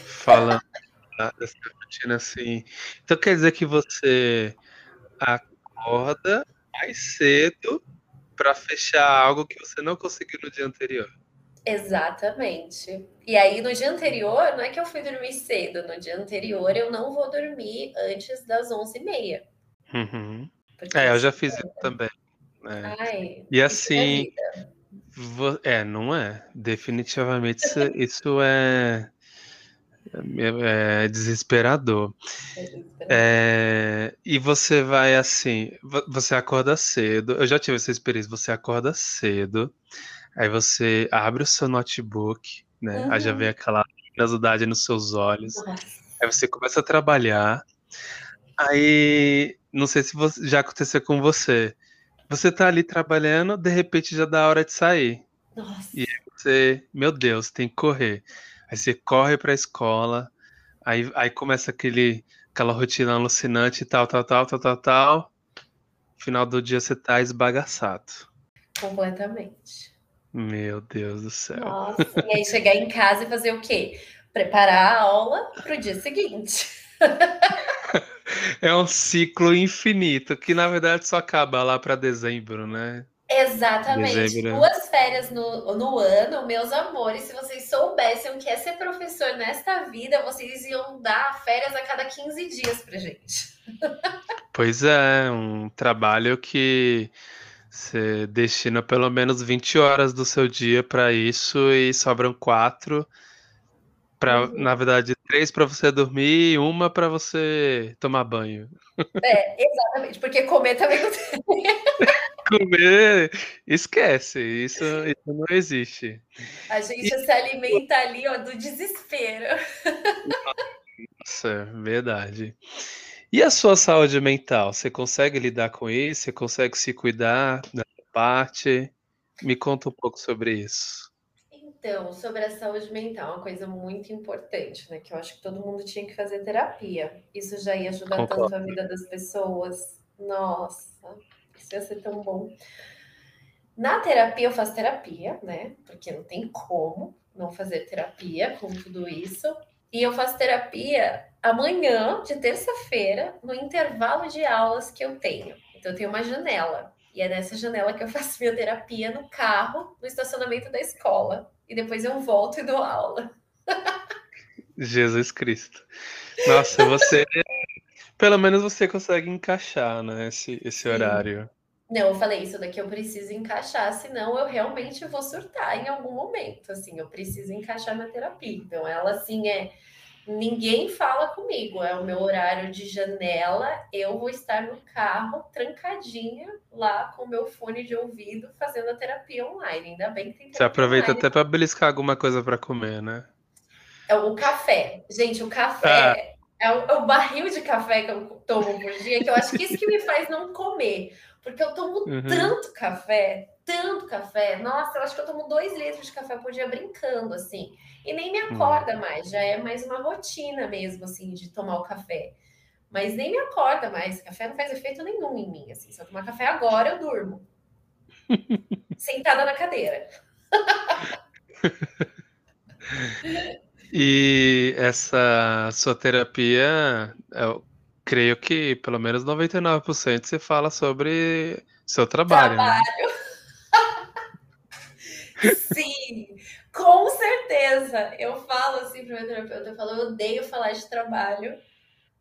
falando dessa rotina assim. Então quer dizer que você acorda mais cedo para fechar algo que você não conseguiu no dia anterior. Exatamente. E aí, no dia anterior, não é que eu fui dormir cedo, no dia anterior eu não vou dormir antes das 11h30. Uhum. É, eu já fiz isso também. Né? Ai, e é assim. É, é, não é. Definitivamente isso, isso é, é, é desesperador. É, e você vai assim, você acorda cedo. Eu já tive essa experiência. Você acorda cedo, Aí você abre o seu notebook, né? Uhum. Aí já vem uhum. aquela luminosidade nos seus olhos. Aí você começa a trabalhar. Aí, não sei se você, já aconteceu com você. Você tá ali trabalhando, de repente já dá a hora de sair. Nossa. E aí você, meu Deus, tem que correr. Aí você corre para a escola, aí, aí começa aquele, aquela rotina alucinante, tal, tal, tal, tal, tal, tal. Final do dia você tá esbagaçado. Completamente. Meu Deus do céu. Nossa, e aí chegar em casa e fazer o quê? Preparar a aula para o dia seguinte. é um ciclo infinito, que na verdade só acaba lá para dezembro, né? Exatamente. Dezembro. Duas férias no, no ano, meus amores. Se vocês soubessem o que é ser professor nesta vida, vocês iam dar férias a cada 15 dias pra gente. Pois é, um trabalho que você destina pelo menos 20 horas do seu dia para isso e sobram quatro para, uhum. na verdade, três para você dormir e uma para você tomar banho. É, exatamente, porque comer também não tem. comer, esquece, isso, isso não existe. A gente e... se alimenta ali, ó, do desespero. Nossa, é verdade. E a sua saúde mental? Você consegue lidar com isso? Você consegue se cuidar nessa parte? Me conta um pouco sobre isso. Então, sobre a saúde mental, uma coisa muito importante, né? Que eu acho que todo mundo tinha que fazer terapia. Isso já ia ajudar Concordo. tanto a vida das pessoas. Nossa, isso ia ser tão bom. Na terapia, eu faço terapia, né? Porque não tem como não fazer terapia com tudo isso. E eu faço terapia amanhã, de terça-feira, no intervalo de aulas que eu tenho. Então, eu tenho uma janela. E é nessa janela que eu faço minha terapia no carro, no estacionamento da escola. E depois eu volto e dou aula. Jesus Cristo. Nossa, você. Pelo menos você consegue encaixar, né, esse, esse horário. Não, eu falei isso daqui eu preciso encaixar, senão eu realmente vou surtar em algum momento. Assim, eu preciso encaixar na terapia. Então, ela assim é ninguém fala comigo, é o meu horário de janela, eu vou estar no carro, trancadinha, lá com o meu fone de ouvido, fazendo a terapia online. Ainda bem que tem Você aproveita online. até para beliscar alguma coisa para comer, né? É o café. Gente, o café ah. é, o, é, o, barril de café que eu tomo por dia, que eu acho que isso que me faz não comer. Porque eu tomo uhum. tanto café, tanto café. Nossa, eu acho que eu tomo dois litros de café por dia brincando, assim. E nem me acorda hum. mais, já é mais uma rotina mesmo, assim, de tomar o café. Mas nem me acorda mais. Café não faz efeito nenhum em mim, assim. Se eu tomar café agora, eu durmo. Sentada na cadeira. e essa sua terapia, eu creio que pelo menos 99% você fala sobre seu trabalho. Né? Trabalho. Né? Sim, com certeza. Eu falo assim para o meu terapeuta, eu falo, eu odeio falar de trabalho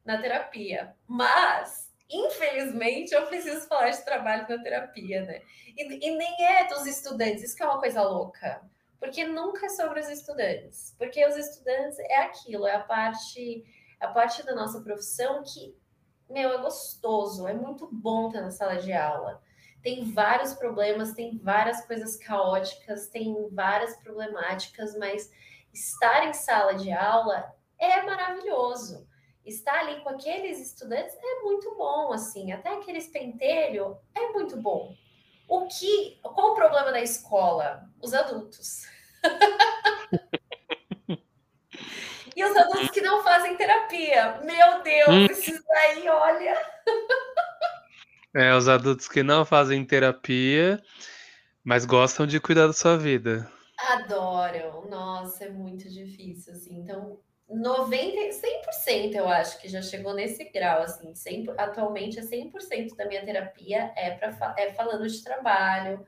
na terapia, mas infelizmente eu preciso falar de trabalho na terapia, né? E, e, nem é dos estudantes, isso que é uma coisa louca, porque nunca é sobre os estudantes, porque os estudantes é aquilo, é a parte, a parte da nossa profissão que, meu, é gostoso, é muito bom ter na sala de aula tem vários problemas, tem várias coisas caóticas, tem várias problemáticas, mas estar em sala de aula é maravilhoso. Estar ali com aqueles estudantes é muito bom, assim, até aqueles pentelho é muito bom. O que, qual o problema da escola? Os adultos. e os adultos que não fazem terapia. Meu Deus, hum. esses aí, olha. É, os adultos que não fazem terapia, mas gostam de cuidar da sua vida. Adoram. Nossa, é muito difícil, assim. Então, 90, 100% eu acho que já chegou nesse grau, assim. 100, atualmente, é 100% da minha terapia é, pra, é falando de trabalho,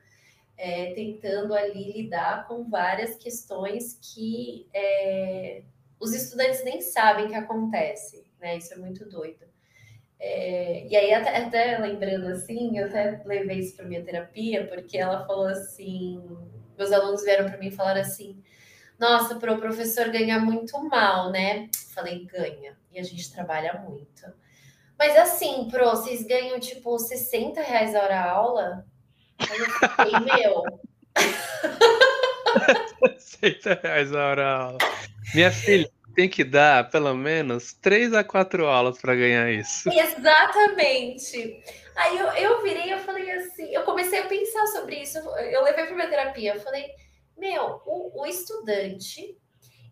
é, tentando ali lidar com várias questões que é, os estudantes nem sabem que acontece, né? Isso é muito doido. É, e aí, até, até, lembrando assim, eu até levei isso para minha terapia, porque ela falou assim: meus alunos vieram para mim e falaram assim: Nossa, pro professor ganha muito mal, né? Falei, ganha, e a gente trabalha muito. Mas assim, pro, vocês ganham tipo 60 reais a hora aula? Aí eu fiquei, meu. 60 reais a hora aula. Minha filha, tem que dar pelo menos três a quatro aulas para ganhar isso. Exatamente. Aí eu, eu virei, eu falei assim, eu comecei a pensar sobre isso. Eu levei para minha terapia, eu falei, meu, o, o estudante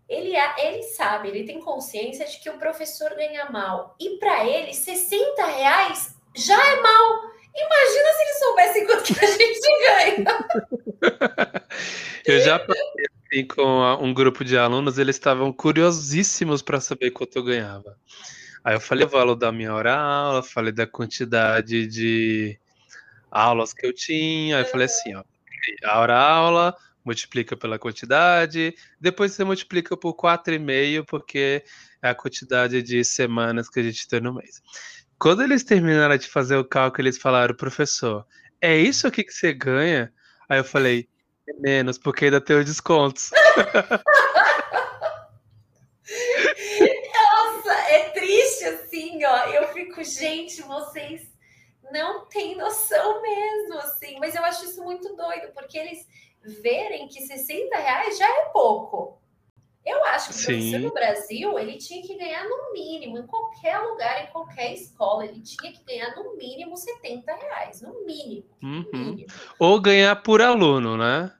ele, ele sabe, ele tem consciência de que o professor ganha mal. E para ele, 60 reais já é mal. Imagina se eles soubessem quanto que a gente ganha. eu já assim, com um grupo de alunos, eles estavam curiosíssimos para saber quanto eu ganhava. Aí eu falei o valor da minha hora aula, falei da quantidade de aulas que eu tinha, aí eu falei assim, ó, a hora aula multiplica pela quantidade, depois você multiplica por 4,5, porque é a quantidade de semanas que a gente tem no mês. Quando eles terminaram de fazer o cálculo, eles falaram, professor, é isso aqui que você ganha? Aí eu falei, Menos, porque ainda tem os descontos. Nossa, é triste assim, ó. Eu fico, gente, vocês não têm noção mesmo, assim. Mas eu acho isso muito doido, porque eles verem que 60 reais já é pouco. Eu acho que o professor no Brasil ele tinha que ganhar no mínimo, em qualquer lugar, em qualquer escola, ele tinha que ganhar no mínimo 70 reais, no mínimo. Uhum. Mínimo. Ou ganhar por aluno, né?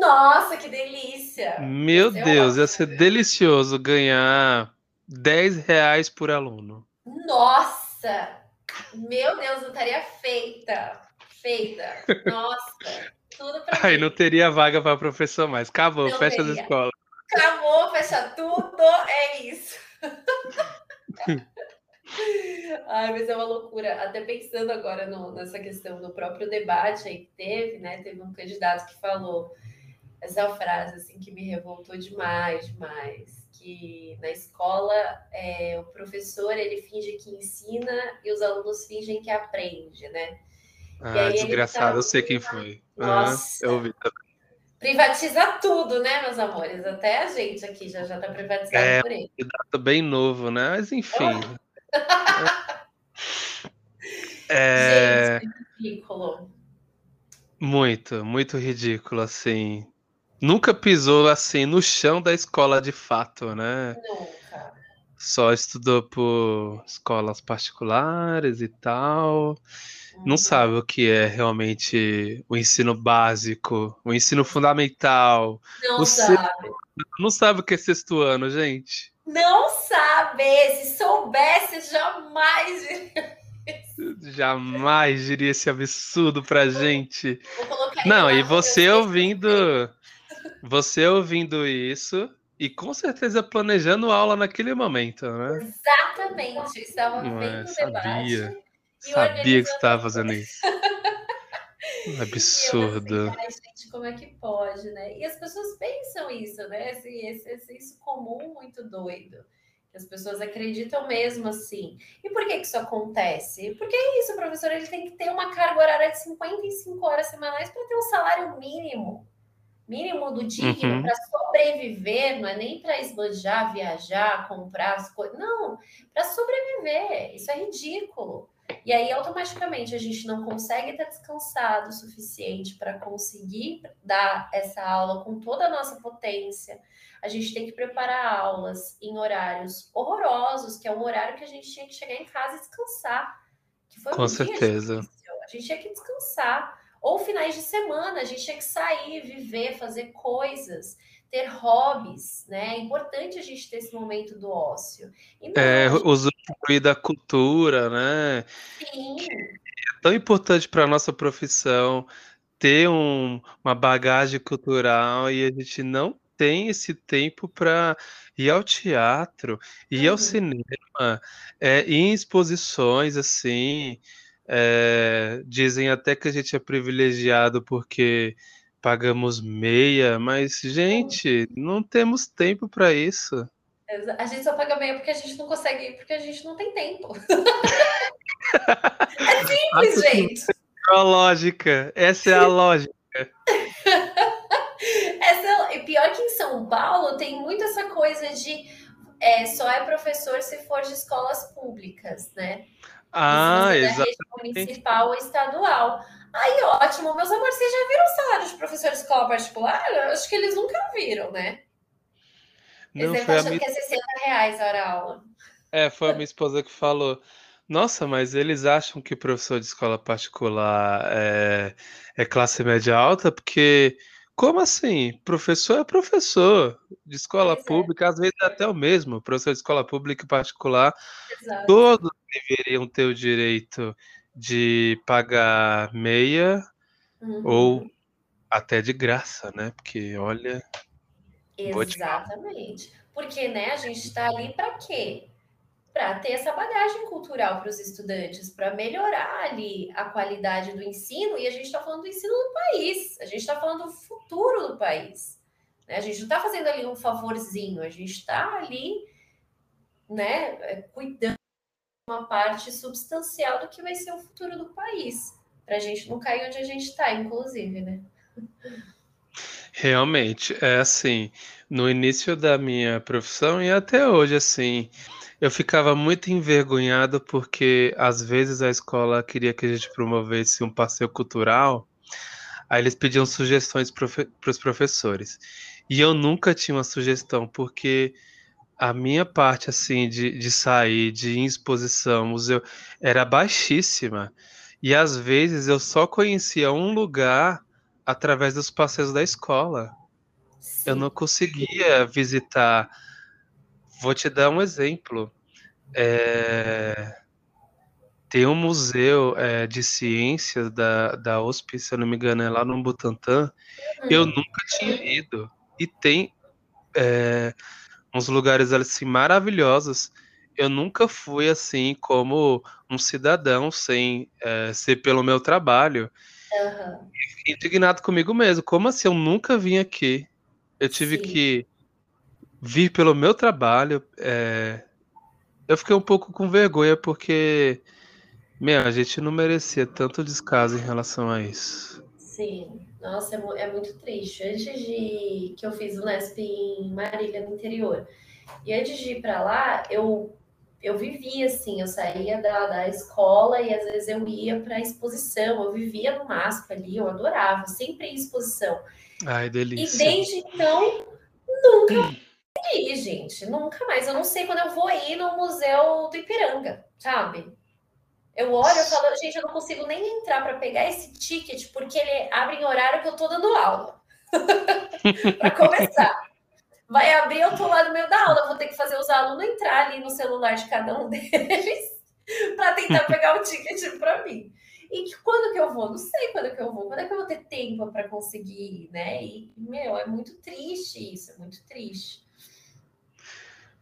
Nossa, que delícia! Meu Deus, ia ser delicioso ganhar 10 reais por aluno. Nossa! Meu Deus, eu estaria feita. Feita. Nossa, tudo pra Aí mim. não teria vaga para professor mais. Acabou, não fecha teria. as escolas. Acabou, fecha tudo, é isso. Ai, mas é uma loucura. Até pensando agora no, nessa questão do próprio debate aí que teve, né? Teve um candidato que falou essa frase assim que me revoltou demais, demais. Que na escola é, o professor ele finge que ensina e os alunos fingem que aprende, né? Ah, desgraçado, tá... eu sei quem foi. Nossa, uhum, eu ouvi também. Privatiza tudo, né, meus amores? Até a gente aqui já já tá privatizado é, por ele. É, bem novo, né? Mas enfim. é... Gente, ridículo. Muito, muito ridículo, assim. Nunca pisou assim no chão da escola de fato, né? Nunca. Só estudou por escolas particulares e tal, não Uhum. sabe o que é realmente o ensino básico, o ensino fundamental, Não o sexto, sabe. não sabe o que é sexto ano, gente. Não sabe. Se soubesse, jamais. Jamais diria esse absurdo pra gente. Não, e você ouvindo, você ouvindo isso e com certeza planejando aula naquele momento, né? Exatamente. Estava Não vendo é, o sabia. debate. Sabia que você estava fazendo isso. Um absurdo. pensei, gente, como é que pode, né? E as pessoas pensam isso, né? Esse, esse, esse isso comum muito doido. As pessoas acreditam mesmo assim. E por que, que isso acontece? Porque é isso, professor ele tem que ter uma carga horária de 55 horas semanais para ter um salário mínimo. Mínimo do digno Uhum. para sobreviver, não é nem para esbanjar, viajar, comprar as coisas. Não, para sobreviver. Isso é ridículo. E aí, automaticamente, a gente não consegue estar descansado o suficiente para conseguir dar essa aula com toda a nossa potência. A gente tem que preparar aulas em horários horrorosos, que é um horário que a gente tinha que chegar em casa e descansar. Que foi Com um certeza. A gente tinha que descansar. Ou finais de semana, a gente tinha que sair, viver, fazer coisas, ter hobbies, né? É importante a gente ter esse momento do ócio. E É, gente usufruir da cultura, né? sim, É tão importante para a nossa profissão ter um- uma bagagem cultural e a gente não tem esse tempo para ir ao teatro, ir ao Uhum. cinema, é, ir em exposições assim. É, dizem até que a gente é privilegiado porque pagamos meia, mas, gente, não temos tempo para isso. A gente só paga meia porque a gente não consegue ir, porque a gente não tem tempo. É simples, gente. A lógica, essa é a lógica. Essa, e pior que em São Paulo tem muito essa coisa de é, só é professor se for de escolas públicas, né? Ah, exato. municipal ou estadual. Aí, ótimo, meus amores, vocês já viram o salário de professor de escola particular? Eu acho que eles nunca viram, né? Eles Não devem foi a que é 60 reais a hora aula. é, foi a minha esposa que falou. Nossa, mas eles acham que professor de escola particular é, é classe média alta? Porque, como assim? Professor é professor de escola Pois é, pública, às vezes é até o mesmo. Professor de escola pública e particular, exato. todos deveriam ter o direito de pagar meia ou Uhum. até de graça, né? Porque, olha. Exatamente. Porque, né, a gente está ali para quê? Para ter essa bagagem cultural para os estudantes, para melhorar ali a qualidade do ensino, e a gente está falando do ensino do país, a gente está falando do futuro do país. né? A gente não está fazendo ali um favorzinho, a gente está ali, né, é, cuidando de uma parte substancial do que vai ser o futuro do país, para a gente não cair onde a gente está, inclusive, né? Realmente, é assim, no início da minha profissão e até hoje, assim, eu ficava muito envergonhado porque às vezes a escola queria que a gente promovesse um passeio cultural, aí eles pediam sugestões para os professores. E eu nunca tinha uma sugestão, porque a minha parte, assim, de, de sair, de ir em exposição, museu, era baixíssima. E às vezes eu só conhecia um lugar através dos passeios da escola. Eu não Sim. conseguia visitar. Vou te dar um exemplo. É, tem um museu é, de ciências da, da USP, se eu não me engano, é lá no Butantã. Eu Hum, nunca tinha ido. E tem é, uns lugares assim maravilhosos. Eu nunca fui assim como um cidadão, sem é, ser pelo meu trabalho. Fiquei indignado comigo mesmo. Como assim eu nunca vim aqui? Eu tive Sim. que vir pelo meu trabalho. é, Eu fiquei um pouco com vergonha porque, meu, a gente não merecia tanto descaso em relação a isso. Sim, nossa, é, é muito triste. Antes de que eu fiz o Nesp em Marília, no interior, e antes de ir para lá, eu eu vivia assim, eu saía da, da escola e às vezes eu ia para exposição, eu vivia no MASP ali, eu adorava, sempre em exposição. Ai, E delícia. desde então, nunca ir, gente. Nunca mais. Eu não sei quando eu vou ir no Museu do Ipiranga, sabe? Eu olho e falo, gente, eu não consigo nem entrar para pegar esse ticket, porque ele abre em horário que eu tô dando aula. para começar. Vai abrir, eu tô lá no meio da aula, vou ter que fazer os alunos entrar ali no celular de cada um deles para tentar pegar o ticket para mim. E que, quando que eu vou? Não sei quando que eu vou. Quando é que eu vou ter tempo para conseguir, né? E, meu, é muito triste isso, é muito triste.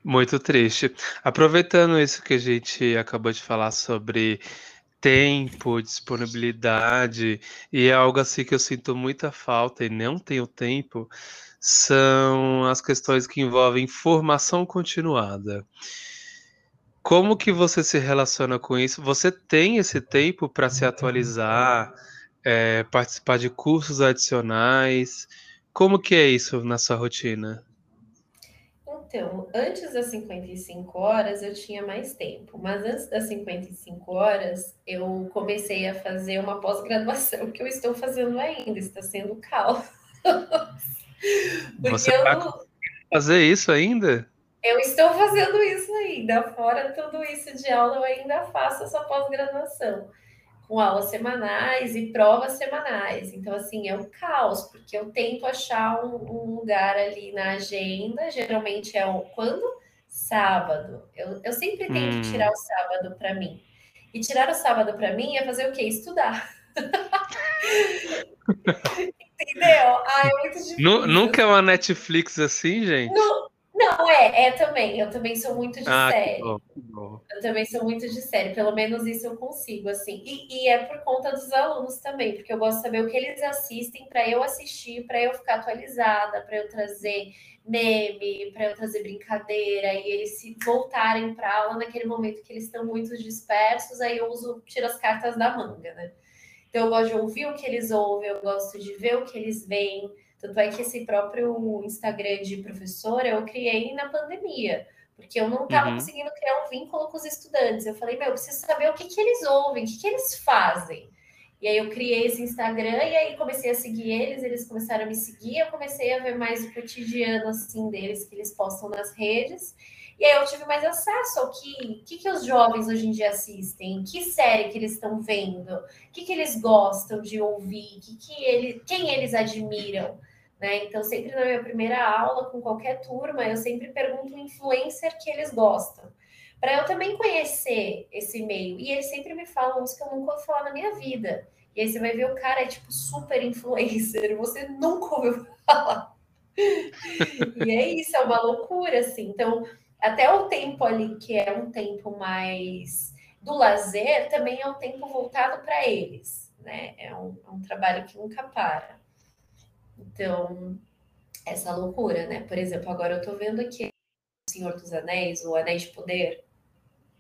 Muito triste. Aproveitando isso que a gente acabou de falar sobre tempo, disponibilidade, e é algo assim que eu sinto muita falta e não tenho tempo, são as questões que envolvem formação continuada. Como que você se relaciona com isso? Você tem esse tempo para se atualizar, é, participar de cursos adicionais? Como que é isso na sua rotina? Então, antes das 55 horas eu tinha mais tempo, mas antes das 55 horas eu comecei a fazer uma pós-graduação que eu estou fazendo ainda, está sendo caos. Você eu não... fazer isso ainda? Eu estou fazendo isso ainda. Fora tudo isso de aula, eu ainda faço essa pós-graduação com aulas semanais e provas semanais. Então, assim, é um caos, porque eu tento achar um, um lugar ali na agenda, geralmente é o quando? Sábado. Eu, eu sempre tento hum. tirar o sábado para mim. E tirar o sábado para mim é fazer o quê? Estudar. Entendeu? Ah, é muito difícil. Nunca é uma Netflix assim, gente? Não, não, é, é também. Eu também sou muito de ah, série. Bom, bom. Eu também sou muito de série. Pelo menos isso eu consigo, assim. E, e, é por conta dos alunos também, porque eu gosto de saber o que eles assistem para eu assistir, para eu ficar atualizada, para eu trazer meme, para eu trazer brincadeira e eles se voltarem para aula naquele momento que eles estão muito dispersos. Aí eu uso, tiro as cartas da manga, né? Então eu gosto de ouvir o que eles ouvem, eu gosto de ver o que eles veem tanto é que esse próprio Instagram de professora eu criei na pandemia, porque eu não estava uhum. conseguindo criar um vínculo com os estudantes. Eu falei, meu, eu preciso saber o que, que eles ouvem, o que, que eles fazem. E aí eu criei esse Instagram e aí comecei a seguir eles, eles começaram a me seguir, eu comecei a ver mais o cotidiano assim deles que eles postam nas redes. E aí eu tive mais acesso ao que, que, que os jovens hoje em dia assistem, que série que eles estão vendo, o que, que eles gostam de ouvir, que que ele, quem eles admiram. Né? Então, sempre na minha primeira aula, com qualquer turma, eu sempre pergunto o influencer que eles gostam, para eu também conhecer esse meio. E eles sempre me falam uns que eu nunca ouvi falar na minha vida. E aí você vai ver o cara é tipo super influencer, você nunca ouviu falar. e é isso, é uma loucura, assim. Então, até o tempo ali, que é um tempo mais do lazer, também é um tempo voltado para eles, né? É um, é um trabalho que nunca para. Então, essa loucura, né? Por exemplo, agora eu tô vendo aqui O Senhor dos Anéis, o Anéis de Poder.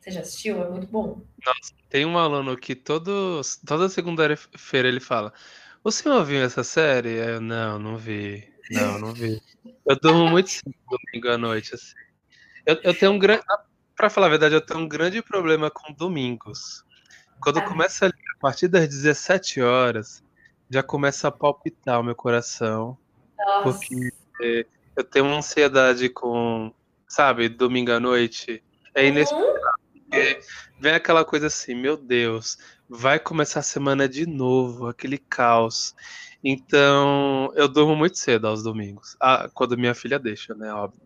Você já assistiu? É muito bom. Nossa, tem um aluno que todo, toda segunda-feira ele fala: O senhor viu essa série? Eu, não, não vi. Não, não vi. Eu durmo muito cedo domingo à noite, assim. Eu, eu tenho um grande. Pra falar a verdade, eu tenho um grande problema com domingos. Quando ah. começa a partir das 17 horas, já começa a palpitar o meu coração. Nossa. Porque é, eu tenho uma ansiedade com, sabe, domingo à noite. É inesperado. Uhum. Vem aquela coisa assim, meu Deus, vai começar a semana de novo, aquele caos. Então, eu durmo muito cedo aos domingos. Ah, quando minha filha deixa, né? Óbvio.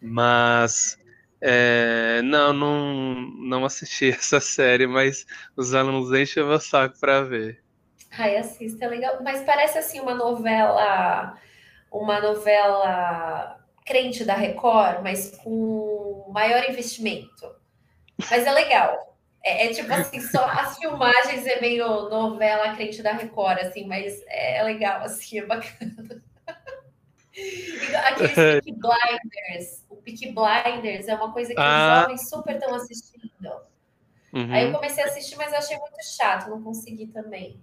Mas. É, não, não, não assisti essa série, mas os alunos enchem o meu saco para ver. Ai, assista, é legal. Mas parece assim uma novela, uma novela crente da Record, mas com maior investimento. Mas é legal. É, é tipo assim, só as filmagens é meio novela crente da Record, assim, mas é, é legal, assim, é bacana. Aqueles Peaky Blinders, o Peaky Blinders é uma coisa que ah. os jovens super estão assistindo. Uhum. Aí eu comecei a assistir, mas achei muito chato, não consegui também.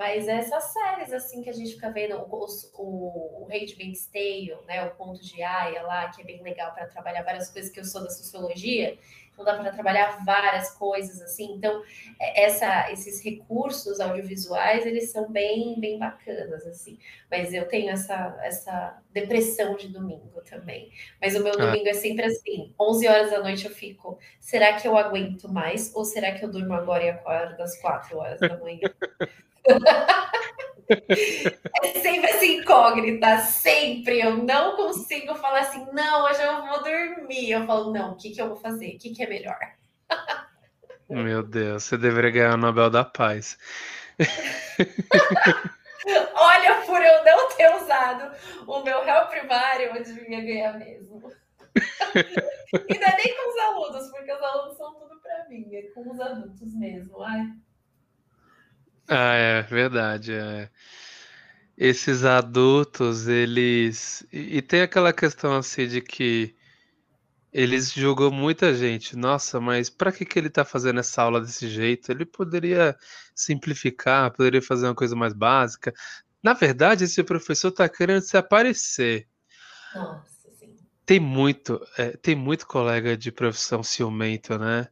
Mas essas séries, assim, que a gente fica vendo, o, o, o Handmaid's Tale, né, o Ponto de Aya lá, que é bem legal para trabalhar várias coisas que eu sou da sociologia, então dá para trabalhar várias coisas, assim. Então, é, essa, esses recursos audiovisuais, eles são bem, bem bacanas, assim. Mas eu tenho essa, essa depressão de domingo também. Mas o meu ah. domingo é sempre assim, 11 horas da noite eu fico, será que eu aguento mais? Ou será que eu durmo agora e acordo às 4 horas da manhã? É sempre essa incógnita, sempre. Eu não consigo falar assim, não, hoje eu vou dormir. Eu falo, não, o que, que eu vou fazer? O que, que é melhor? Meu Deus, você deveria ganhar o Nobel da Paz. Olha, por eu não ter usado o meu réu primário, eu devia ganhar mesmo. não é nem com os alunos, porque os alunos são tudo para mim, é com os adultos mesmo. Ai, ah, é verdade. É. Esses adultos, eles. E, e tem aquela questão assim de que eles julgam muita gente. Nossa, mas para que, que ele está fazendo essa aula desse jeito? Ele poderia simplificar, poderia fazer uma coisa mais básica. Na verdade, esse professor está querendo se aparecer. Nossa, sim. Tem muito, é, tem muito colega de profissão ciumento, né?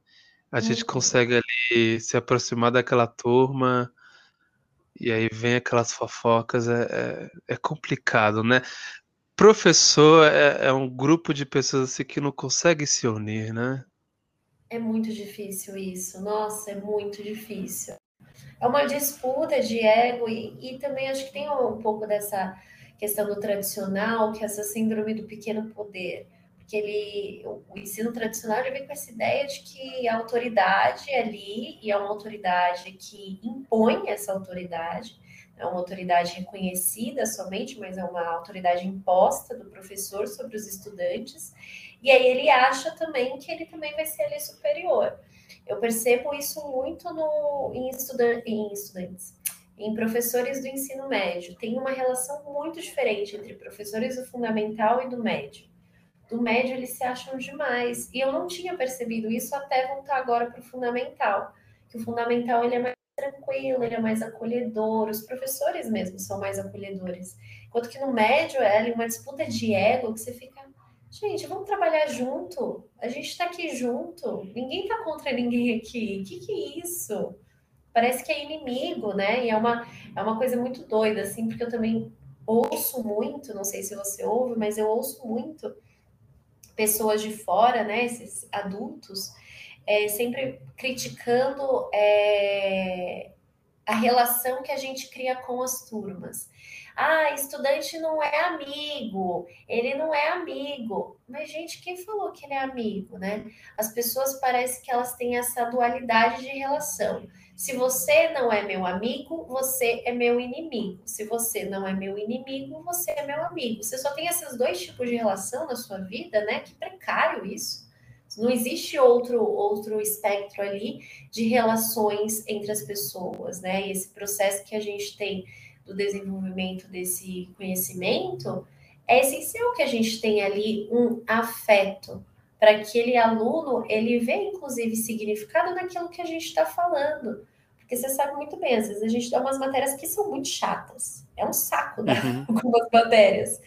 A gente consegue ali se aproximar daquela turma e aí vem aquelas fofocas, é, é, é complicado, né? Professor é, é, um grupo de pessoas assim, que não consegue se unir, né? É muito difícil isso, nossa, é muito difícil. É uma disputa de ego e, e também acho que tem um pouco dessa questão do tradicional, que é essa síndrome do pequeno poder que ele, o ensino tradicional ele vem com essa ideia de que a autoridade é ali e é uma autoridade que impõe essa autoridade, é uma autoridade reconhecida somente, mas é uma autoridade imposta do professor sobre os estudantes, e aí ele acha também que ele também vai ser ali superior. Eu percebo isso muito no, em, estudan em estudantes, em professores do ensino médio. Tem uma relação muito diferente entre professores do fundamental e do médio do médio eles se acham demais. E eu não tinha percebido isso até voltar agora para o fundamental. Que o fundamental ele é mais tranquilo, ele é mais acolhedor, os professores mesmo são mais acolhedores. Enquanto que no médio é ali uma disputa de ego que você fica, gente, vamos trabalhar junto, a gente está aqui junto, ninguém está contra ninguém aqui, o que, que é isso? Parece que é inimigo, né? E é uma, é uma coisa muito doida, assim, porque eu também ouço muito, não sei se você ouve, mas eu ouço muito pessoas de fora, né, esses adultos, é, sempre criticando é, a relação que a gente cria com as turmas. Ah, estudante não é amigo, ele não é amigo. Mas, gente, quem falou que ele é amigo, né? As pessoas parecem que elas têm essa dualidade de relação. Se você não é meu amigo, você é meu inimigo. Se você não é meu inimigo, você é meu amigo. Você só tem esses dois tipos de relação na sua vida, né? Que precário isso. Não existe outro outro espectro ali de relações entre as pessoas, né? E esse processo que a gente tem do desenvolvimento desse conhecimento é essencial que a gente tenha ali um afeto para aquele aluno ele vê inclusive significado naquilo que a gente está falando. Porque você sabe muito bem, às vezes a gente dá umas matérias que são muito chatas. É um saco dar uhum. algumas matérias.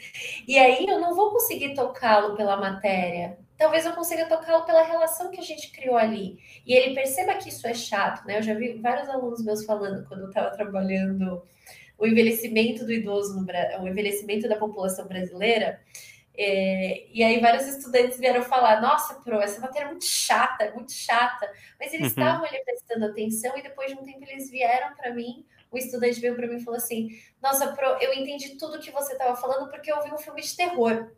E aí eu não vou conseguir tocá-lo pela matéria. Talvez eu consiga tocá-lo pela relação que a gente criou ali. E ele perceba que isso é chato, né? Eu já vi vários alunos meus falando quando eu estava trabalhando o envelhecimento do idoso, no, o envelhecimento da população brasileira. É, e aí vários estudantes vieram falar, nossa, Pro, essa matéria é muito chata, é muito chata. Mas eles uhum. estavam ali prestando atenção e depois de um tempo eles vieram para mim, o estudante veio para mim e falou assim, nossa, Pro, eu entendi tudo que você estava falando porque eu vi um filme de terror.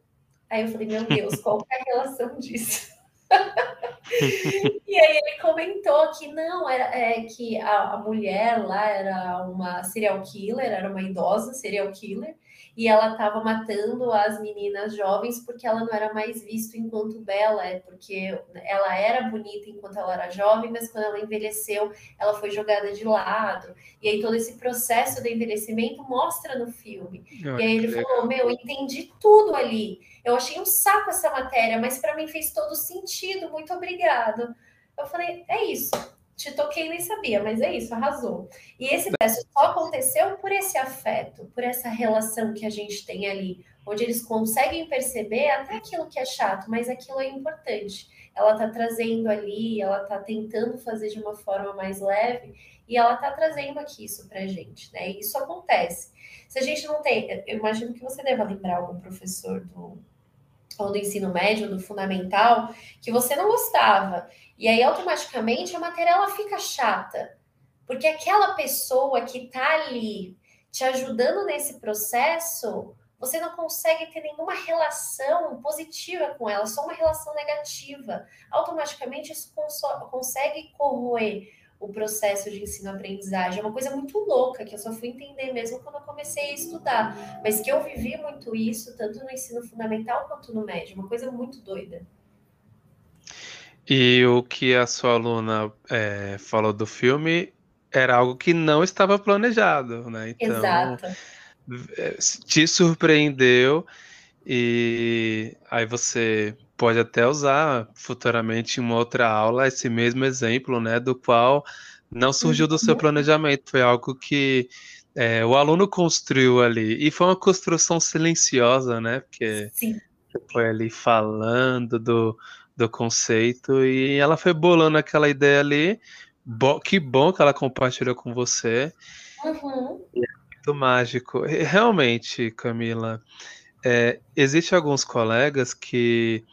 Aí eu falei, meu Deus, qual é a relação disso? e aí ele comentou que não, era é, que a, a, mulher lá era uma serial killer, era uma idosa serial killer, e ela estava matando as meninas jovens porque ela não era mais vista enquanto bela, é porque ela era bonita enquanto ela era jovem, mas quando ela envelheceu, ela foi jogada de lado. E aí todo esse processo de envelhecimento mostra no filme. e aí ele falou: Meu, entendi tudo ali. Eu achei um saco essa matéria, mas para mim fez todo sentido. Muito obrigado. Eu falei: É isso. Te toquei nem sabia, mas é isso, arrasou. E esse processo só aconteceu por esse afeto, por essa relação que a gente tem ali, onde eles conseguem perceber até aquilo que é chato, mas aquilo é importante. Ela tá trazendo ali, ela tá tentando fazer de uma forma mais leve, e ela tá trazendo aqui isso pra gente, né? E isso acontece. Se a gente não tem, eu imagino que você deva lembrar algum professor do ou do ensino médio, do fundamental, que você não gostava. E aí, automaticamente, a matéria ela fica chata. Porque aquela pessoa que está ali te ajudando nesse processo, você não consegue ter nenhuma relação positiva com ela, só uma relação negativa. Automaticamente, isso consegue corroer o processo de ensino-aprendizagem. É uma coisa muito louca que eu só fui entender mesmo quando eu comecei a estudar, mas que eu vivi muito isso, tanto no ensino fundamental quanto no médio, uma coisa muito doida. E o que a sua aluna é, falou do filme era algo que não estava planejado, né? Então, Exato. É, te surpreendeu e aí você pode até usar futuramente em uma outra aula esse mesmo exemplo, né, do qual não surgiu do seu uhum. planejamento, foi algo que é, o aluno construiu ali, e foi uma construção silenciosa, né, porque Sim. foi ali falando do, do conceito, e ela foi bolando aquela ideia ali, Bo que bom que ela compartilhou com você, uhum. é muito mágico, realmente, Camila, é, Existem alguns colegas que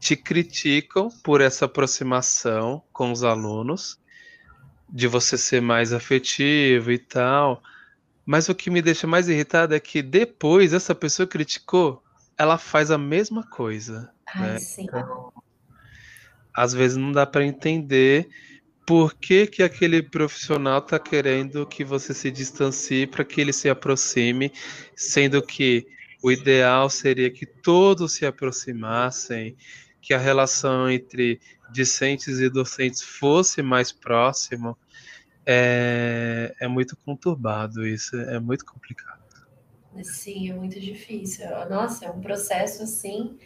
te criticam por essa aproximação com os alunos, de você ser mais afetivo e tal. Mas o que me deixa mais irritado é que depois essa pessoa criticou, ela faz a mesma coisa. Ai, né? sim. Então, às vezes não dá para entender por que, que aquele profissional está querendo que você se distancie para que ele se aproxime, sendo que o ideal seria que todos se aproximassem, que a relação entre discentes e docentes fosse mais próximo. É, é muito conturbado isso, é muito complicado. Sim, é muito difícil. Nossa, é um processo assim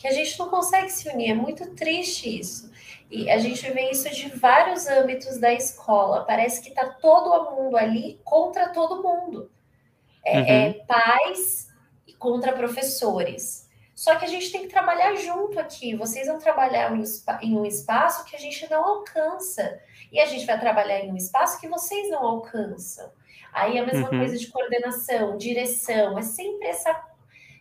que a gente não consegue se unir. É muito triste isso. E a gente vê isso de vários âmbitos da escola. Parece que está todo mundo ali contra todo mundo. É, uhum. é pais contra professores. Só que a gente tem que trabalhar junto aqui. Vocês vão trabalhar em um espaço que a gente não alcança. E a gente vai trabalhar em um espaço que vocês não alcançam. Aí a mesma uhum. coisa de coordenação, direção. É sempre essa.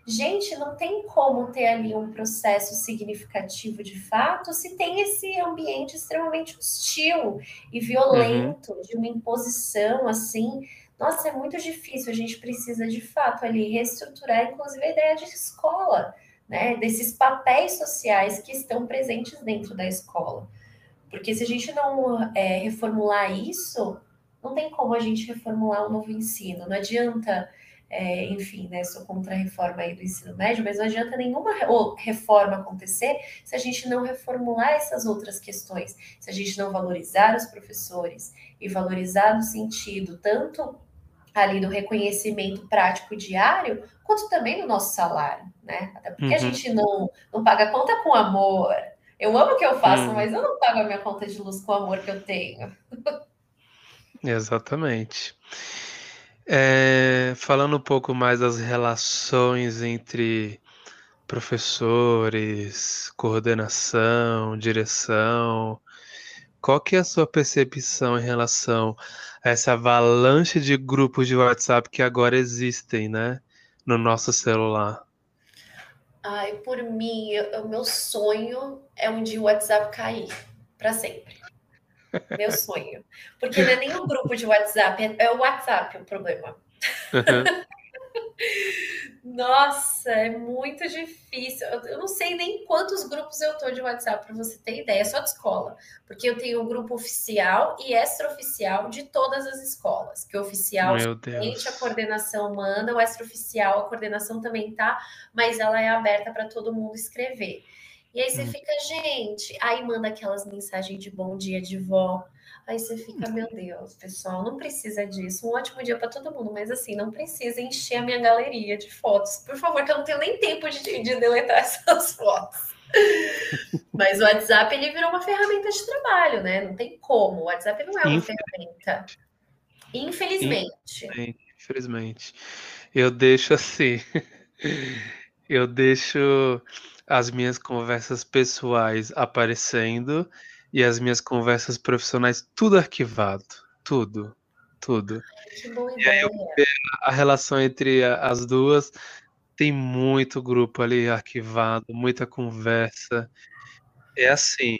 Gente, não tem como ter ali um processo significativo de fato se tem esse ambiente extremamente hostil e violento, uhum. de uma imposição assim nossa, é muito difícil. A gente precisa, de fato, ali reestruturar, inclusive, a ideia de escola, né? Desses papéis sociais que estão presentes dentro da escola. Porque se a gente não é, reformular isso, não tem como a gente reformular o um novo ensino. Não adianta, é, enfim, né? Sou contra a reforma aí do ensino médio, mas não adianta nenhuma reforma acontecer se a gente não reformular essas outras questões, se a gente não valorizar os professores e valorizar no sentido tanto ali do reconhecimento prático diário, quanto também no nosso salário, né? Até porque uhum. a gente não, não paga conta com amor. Eu amo o que eu faço, uhum. mas eu não pago a minha conta de luz com o amor que eu tenho. Exatamente. É, falando um pouco mais das relações entre professores, coordenação, direção, qual que é a sua percepção em relação a essa avalanche de grupos de WhatsApp que agora existem, né, no nosso celular? Ai, por mim, o meu sonho é um dia o WhatsApp cair para sempre. Meu sonho. Porque não é nem o grupo de WhatsApp, é, é o WhatsApp o problema. Uhum. Nossa, é muito difícil. Eu não sei nem quantos grupos eu tô de WhatsApp para você ter ideia, só de escola. Porque eu tenho um grupo oficial e extraoficial de todas as escolas. Que o oficial a coordenação manda, o extraoficial a coordenação também tá, mas ela é aberta para todo mundo escrever. E aí você hum. fica, gente, aí manda aquelas mensagens de bom dia de vó. Aí você fica, meu Deus, pessoal, não precisa disso. Um ótimo dia para todo mundo, mas assim, não precisa encher a minha galeria de fotos. Por favor, que eu não tenho nem tempo de, de deletar essas fotos. Mas o WhatsApp ele virou uma ferramenta de trabalho, né? Não tem como. O WhatsApp não é uma ferramenta. Infelizmente. Infelizmente. Eu deixo assim. Eu deixo as minhas conversas pessoais aparecendo e as minhas conversas profissionais tudo arquivado. Tudo. Tudo. E aí eu a relação entre as duas tem muito grupo ali arquivado, muita conversa. É assim,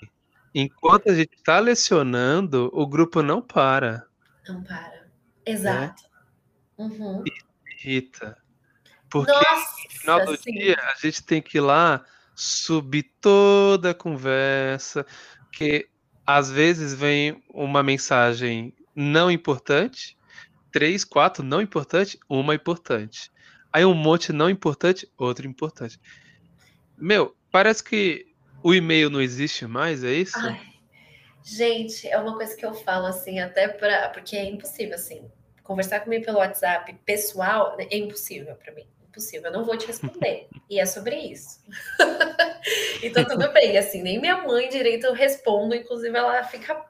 enquanto a gente está lecionando, o grupo não para, Não para. Exato. Uhum. irrita. Porque Nossa, no final do sim. dia a gente tem que ir lá subir toda a conversa, que às vezes vem uma mensagem não importante, três, quatro não importante, uma importante. Aí um monte não importante, outro importante. Meu, parece que o e-mail não existe mais, é isso? Ai, gente, é uma coisa que eu falo assim, até para. Porque é impossível, assim. Conversar comigo pelo WhatsApp pessoal é impossível para mim. Impossível. Eu não vou te responder. E é sobre isso. então, tudo bem. Assim, nem minha mãe direito eu respondo. Inclusive, ela fica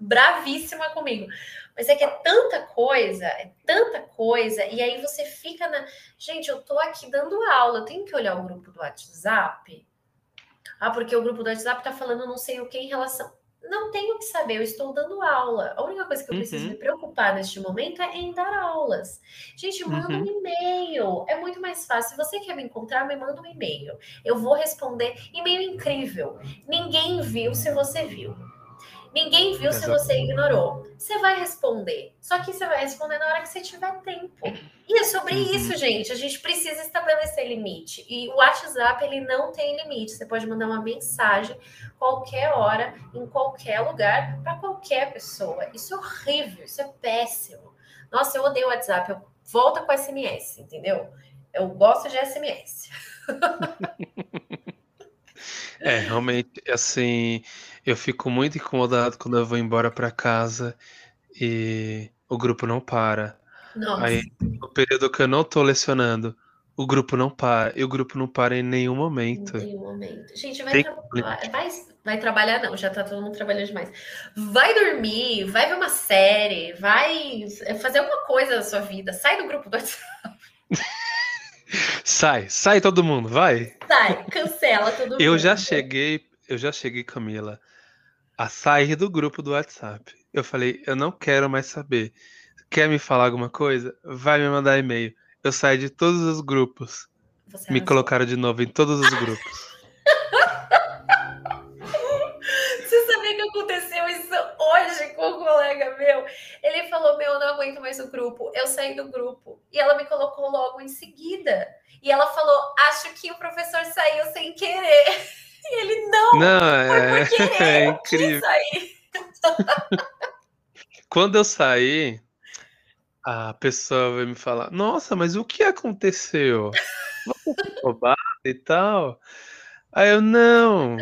bravíssima comigo. Mas é que é tanta coisa, é tanta coisa. E aí você fica na. Gente, eu tô aqui dando aula. Tenho que olhar o grupo do WhatsApp. Ah, porque o grupo do WhatsApp tá falando não sei o que em relação. Não tenho que saber, eu estou dando aula. A única coisa que eu preciso Uhum. me preocupar neste momento é em dar aulas. Gente, manda um e-mail. É muito mais fácil. Se você quer me encontrar, me manda um e-mail. Eu vou responder. E-mail incrível. Ninguém viu se você viu. Ninguém viu se Exato. você ignorou. Você vai responder. Só que você vai responder na hora que você tiver tempo. E é sobre Uhum. isso, gente. A gente precisa estabelecer limite. E o WhatsApp, ele não tem limite. Você pode mandar uma mensagem qualquer hora, em qualquer lugar, para qualquer pessoa. Isso é horrível, isso é péssimo. Nossa, eu odeio o WhatsApp. Eu volta com SMS, entendeu? Eu gosto de SMS. É, realmente, assim, eu fico muito incomodado quando eu vou embora para casa e o grupo não para. Nossa, Aí, no período que eu não tô lecionando, o grupo não para. E o grupo não para em nenhum momento. tem um momento. Gente, vai, trabalhar. vai, vai trabalhar, não, já tá todo mundo trabalhando demais. Vai dormir, vai ver uma série, vai fazer alguma coisa da sua vida. Sai do grupo do WhatsApp. Sai, sai todo mundo, vai. Sai, cancela todo Eu mundo. já cheguei, eu já cheguei, Camila, a sair do grupo do WhatsApp. Eu falei, eu não quero mais saber. Quer me falar alguma coisa? Vai me mandar e-mail. Eu saí de todos os grupos. Você Me colocaram de novo em todos os grupos. Você sabia que aconteceu isso hoje com um colega meu? Ele falou: Meu, eu não aguento mais o grupo. Eu saí do grupo. E ela me colocou logo em seguida. E ela falou: Acho que o professor saiu sem querer. E ele não, Não, foi é, por querer. é eu quis incrível. Quando eu saí, a pessoa veio me falar: Nossa, mas o que aconteceu? Você foi e tal? Aí eu, não,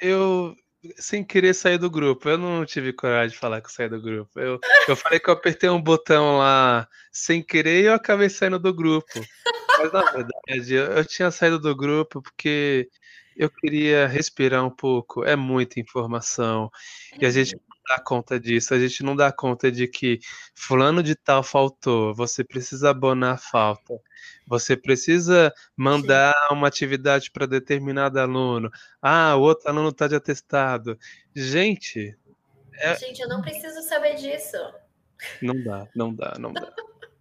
eu sem querer sair do grupo. Eu não tive coragem de falar que eu saí do grupo. Eu, eu falei que eu apertei um botão lá sem querer e eu acabei saindo do grupo. Mas na verdade, eu, eu tinha saído do grupo porque eu queria respirar um pouco. É muita informação. E a gente dá conta disso. A gente não dá conta de que fulano de tal faltou. Você precisa abonar a falta. Você precisa mandar uma atividade para determinado aluno. Ah, o outro aluno está de atestado. Gente, É- Gente, eu não preciso saber disso. não dá, não dá, não dá.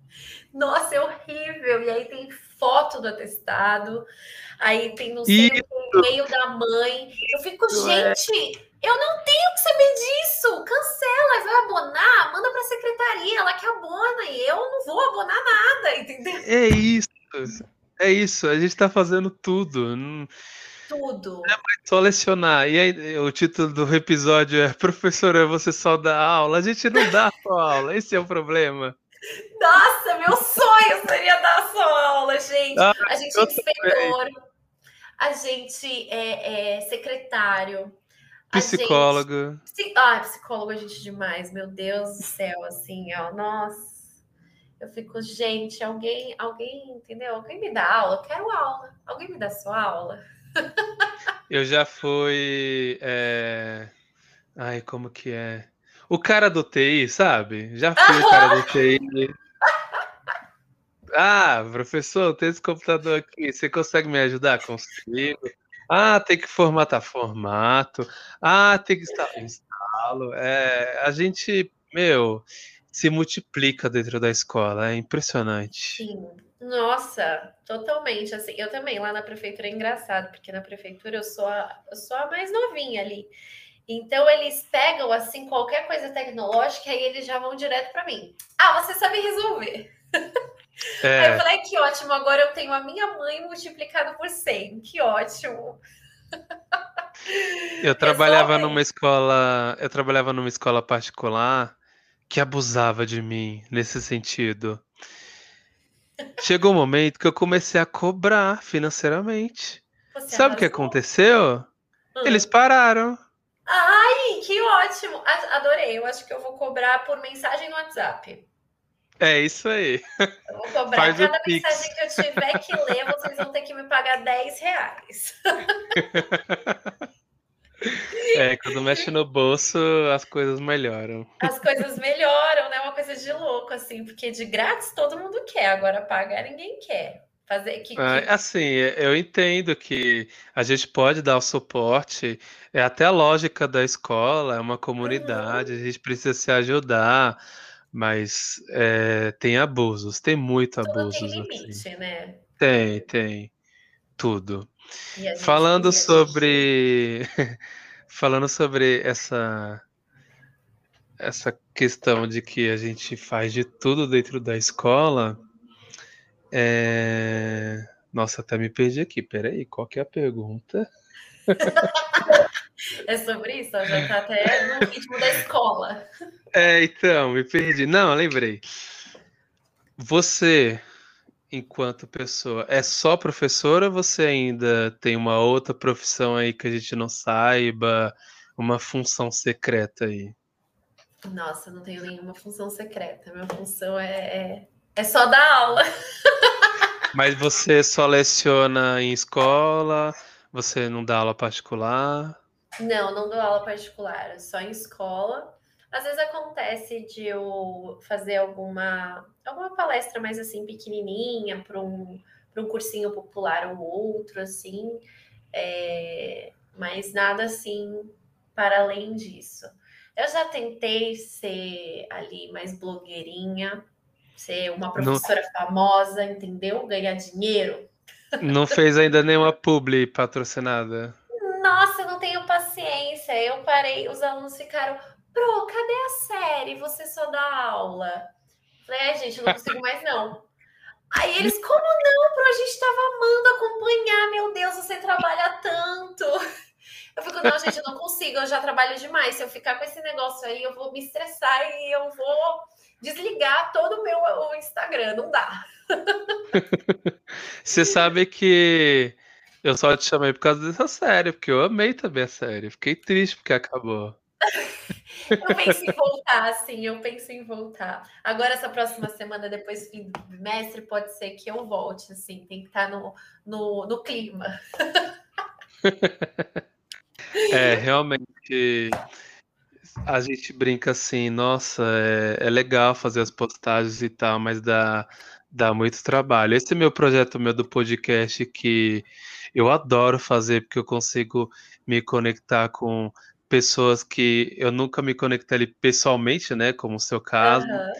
Nossa, é horrível. E aí tem foto do atestado, aí tem não sei o que, e-mail da mãe. Eu fico, é. gente, eu não tenho que saber disso. Cancela, vai abonar, manda pra secretaria, ela que abona, e eu não vou abonar nada, entendeu? É isso. É isso, a gente tá fazendo tudo. Não Tudo. é só lecionar. E aí, o título do episódio é Professora, você só dá aula. A gente não dá só aula, esse é o problema. Nossa, meu sonho seria dar só aula, gente. Ah, a gente é inspetor, a gente é, é secretário. gente- Psicólogo. Psi- Ah, psicólogo a gente demais, meu Deus do céu, assim, ó, nossa. Eu fico, gente, alguém, alguém, entendeu? Alguém me dá aula, eu quero aula. Alguém me dá sua aula? Eu já fui. É... Ai, como que é? O cara do TI, sabe? Já fui o cara do TI. Ah, professor, tem esse computador aqui. Você consegue me ajudar? Consigo. Ah, tem que formatar formato. Ah, tem que instalar. Instalo. É, a gente, meu, se multiplica dentro da escola. É impressionante. Sim. Nossa, totalmente. Assim, eu também lá na prefeitura é engraçado, porque na prefeitura eu sou a, eu sou a mais novinha ali. Então eles pegam assim qualquer coisa tecnológica e eles já vão direto para mim. Ah, você sabe resolver. É. Aí eu falei, que ótimo, agora eu tenho a minha mãe multiplicado por 100. Que ótimo. Eu trabalhava numa escola, eu trabalhava numa escola particular que abusava de mim nesse sentido. Chegou um momento que eu comecei a cobrar financeiramente. Você Sabe o que aconteceu? Hum. Eles pararam. Ai, que ótimo! Adorei. Eu acho que eu vou cobrar por mensagem no WhatsApp. É isso aí. Eu vou cobrar Faz cada mensagem que eu tiver que ler, vocês vão ter que me pagar 10 reais. É, quando mexe no bolso, as coisas melhoram. As coisas melhoram, né? Uma coisa de louco, assim, porque de grátis todo mundo quer, agora pagar ninguém quer. Fazer que, que... Assim, eu entendo que a gente pode dar o suporte, é até a lógica da escola, é uma comunidade, uhum. a gente precisa se ajudar, mas é, tem abusos, tem muito Tudo abusos. Tem limite, assim. né? Tem, tem. Tudo. Falando sobre falando sobre essa essa questão de que a gente faz de tudo dentro da escola, é... nossa, até me perdi aqui. Peraí, qual que é a pergunta? é sobre isso? Já tá até no ritmo da escola. É, então, me perdi. Não, lembrei. Você enquanto pessoa, é só professora ou você ainda tem uma outra profissão aí que a gente não saiba, uma função secreta aí? Nossa, não tenho nenhuma função secreta. Minha função é, é, é só dar aula. Mas você só leciona em escola? Você não dá aula particular? Não, não dou aula particular, só em escola. Às vezes acontece de eu fazer alguma, alguma palestra mais assim pequenininha para um, um cursinho popular ou outro, assim, é, mas nada assim para além disso. Eu já tentei ser ali mais blogueirinha, ser uma professora não... famosa, entendeu? Ganhar dinheiro. Não fez ainda nenhuma publi patrocinada. Nossa, eu não tenho paciência. Eu parei, os alunos ficaram, Pro, cadê a série? Você só dá aula. Falei, é, gente, não consigo mais, não. Aí eles, como não, Pro? A gente estava amando acompanhar, meu Deus, você trabalha tanto. Eu fico, não, gente, eu não consigo, eu já trabalho demais. Se eu ficar com esse negócio aí, eu vou me estressar e eu vou desligar todo o meu o Instagram, não dá. Você sabe que eu só te chamei por causa dessa série, porque eu amei também a série. Fiquei triste porque acabou. Eu penso em voltar, sim, eu penso em voltar. Agora, essa próxima semana, depois do fim do bimestre, pode ser que eu volte, assim, tem que estar no, no, no clima. É, realmente a gente brinca assim, nossa, é, é, legal fazer as postagens e tal, mas dá, dá muito trabalho. Esse é meu projeto meu do podcast que eu adoro fazer, porque eu consigo me conectar com pessoas que eu nunca me conectei pessoalmente, né? Como o seu caso. Uhum.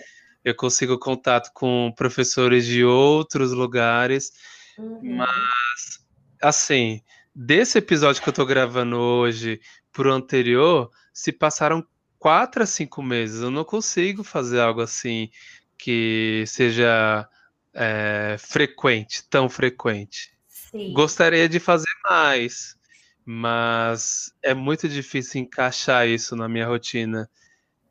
Eu consigo contato com professores de outros lugares, uhum. mas assim, desse episódio que eu tô gravando hoje pro anterior, se passaram quatro a cinco meses. Eu não consigo fazer algo assim que seja é, frequente, tão frequente. Sim. Gostaria de fazer mais, mas é muito difícil encaixar isso na minha rotina.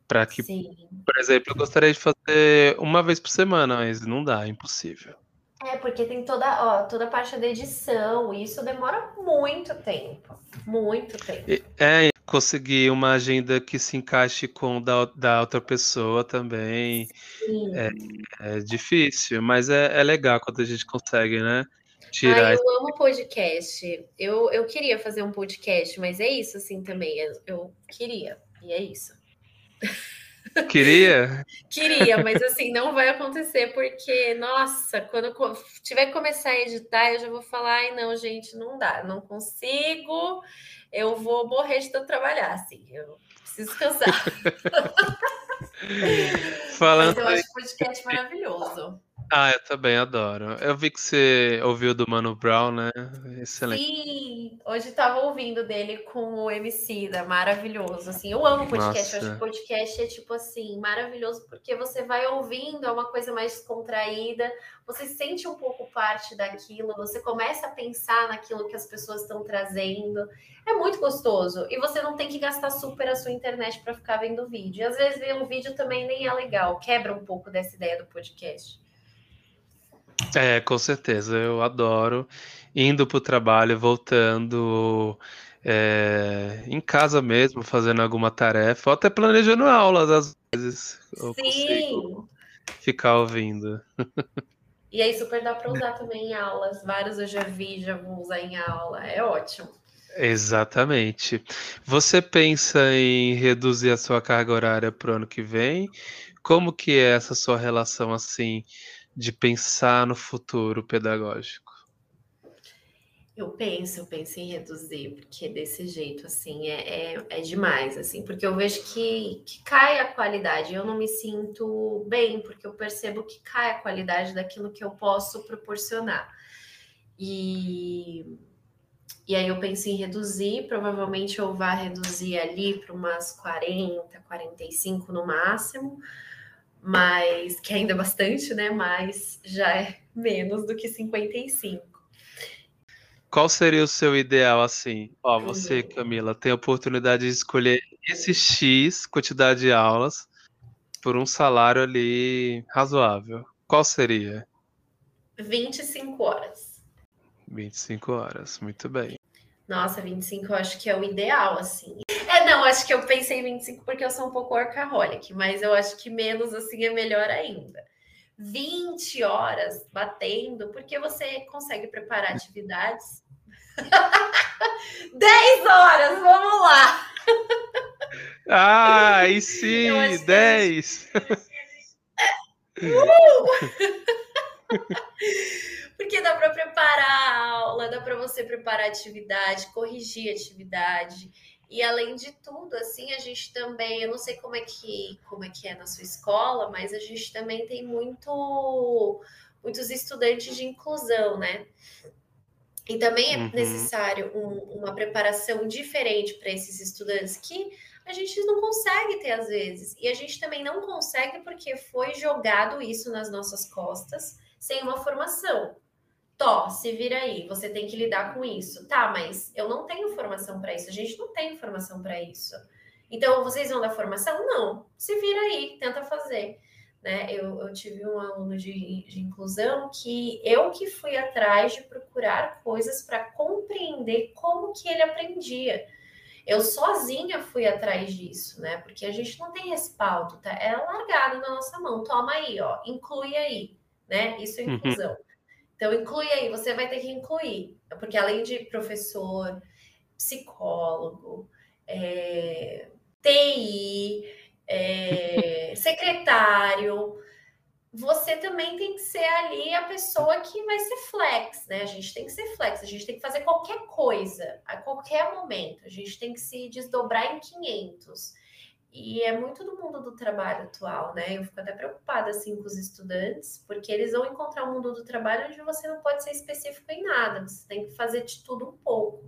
Para que, Sim. por exemplo, eu gostaria de fazer uma vez por semana, mas não dá, é impossível. É, porque tem toda, ó, toda a parte da edição, e isso demora muito tempo. Muito tempo. É, conseguir uma agenda que se encaixe com da, da outra pessoa também. É, é difícil, mas é, é legal quando a gente consegue, né? Tirar. Ai, eu amo podcast. Eu, eu queria fazer um podcast, mas é isso assim também. Eu, queria, e é isso. Queria? Queria, mas assim, não vai acontecer porque, nossa, quando tiver que começar a editar, eu já vou falar, ai, não, gente, não dá, não consigo, eu vou morrer de tanto trabalhar, assim, eu preciso descansar. Falando mas eu acho o podcast maravilhoso. Ah, eu também adoro. Eu vi que você ouviu do Mano Brown, né? Excelente. Sim, hoje estava ouvindo dele com o MC da maravilhoso. Assim, eu amo podcast. Eu acho que podcast é tipo assim, maravilhoso porque você vai ouvindo, é uma coisa mais descontraída, você sente um pouco parte daquilo, você começa a pensar naquilo que as pessoas estão trazendo. É muito gostoso. E você não tem que gastar super a sua internet para ficar vendo vídeo. E às vezes ver um vídeo também nem é legal, quebra um pouco dessa ideia do podcast. É, com certeza, eu adoro indo para o trabalho, voltando, é, em casa mesmo, fazendo alguma tarefa, ou até planejando aulas, às vezes. Sim. ficar ouvindo. E aí super dá para usar também em aulas. Vários eu já vi, já vou usar em aula. É ótimo. Exatamente. Você pensa em reduzir a sua carga horária para o ano que vem? Como que é essa sua relação assim? De pensar no futuro pedagógico? Eu penso, eu penso em reduzir, porque desse jeito, assim, é, é, é demais, assim, porque eu vejo que, que cai a qualidade, eu não me sinto bem, porque eu percebo que cai a qualidade daquilo que eu posso proporcionar. E, e aí eu penso em reduzir, provavelmente eu vá reduzir ali para umas 40, 45 no máximo, mas que ainda é bastante, né? Mas já é menos do que 55. Qual seria o seu ideal assim? Ó, você, uhum. Camila, tem a oportunidade de escolher esse X quantidade de aulas por um salário ali razoável. Qual seria? 25 horas. 25 horas, muito bem. Nossa, 25 eu acho que é o ideal, assim. Não, acho que eu pensei em 25 porque eu sou um pouco workaholic, mas eu acho que menos assim é melhor ainda. 20 horas batendo, porque você consegue preparar atividades. 10 horas, vamos lá! Ah, e sim, 10! Uh! Porque dá para preparar a aula, dá para você preparar atividade, corrigir a atividade. E além de tudo, assim, a gente também, eu não sei como é que como é que é na sua escola, mas a gente também tem muito muitos estudantes de inclusão, né? E também é uhum. necessário um, uma preparação diferente para esses estudantes que a gente não consegue ter às vezes. E a gente também não consegue porque foi jogado isso nas nossas costas sem uma formação. Tó, se vira aí, você tem que lidar com isso. Tá, mas eu não tenho formação para isso, a gente não tem formação para isso. Então, vocês vão dar formação? Não, se vira aí, tenta fazer. Né? Eu, eu tive um aluno de, de inclusão que eu que fui atrás de procurar coisas para compreender como que ele aprendia. Eu sozinha fui atrás disso, né? Porque a gente não tem respaldo, tá? É largado na nossa mão. Toma aí, ó, inclui aí, né? Isso é uhum. inclusão. Uhum. Então, inclui aí, você vai ter que incluir, porque além de professor, psicólogo, é, TI, é, secretário, você também tem que ser ali a pessoa que vai ser flex, né? A gente tem que ser flex, a gente tem que fazer qualquer coisa, a qualquer momento, a gente tem que se desdobrar em 500. E é muito do mundo do trabalho atual, né? Eu fico até preocupada assim com os estudantes, porque eles vão encontrar um mundo do trabalho onde você não pode ser específico em nada, você tem que fazer de tudo um pouco.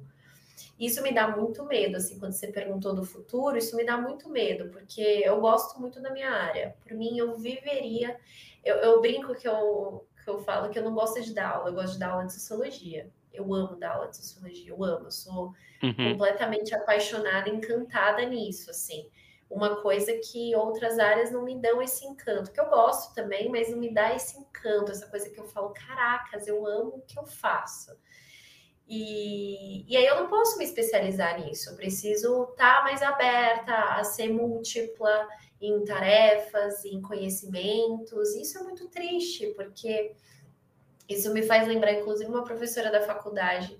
Isso me dá muito medo, assim, quando você perguntou do futuro, isso me dá muito medo, porque eu gosto muito da minha área. Por mim, eu viveria. Eu, eu brinco que eu, que eu falo que eu não gosto de dar aula, eu gosto de dar aula de sociologia. Eu amo dar aula de sociologia, eu amo, eu sou uhum. completamente apaixonada, encantada nisso, assim uma coisa que outras áreas não me dão esse encanto, que eu gosto também, mas não me dá esse encanto, essa coisa que eu falo, caracas, eu amo o que eu faço. E, e aí eu não posso me especializar nisso, eu preciso estar tá mais aberta a ser múltipla em tarefas, em conhecimentos. Isso é muito triste, porque Isso me faz lembrar, inclusive, uma professora da faculdade,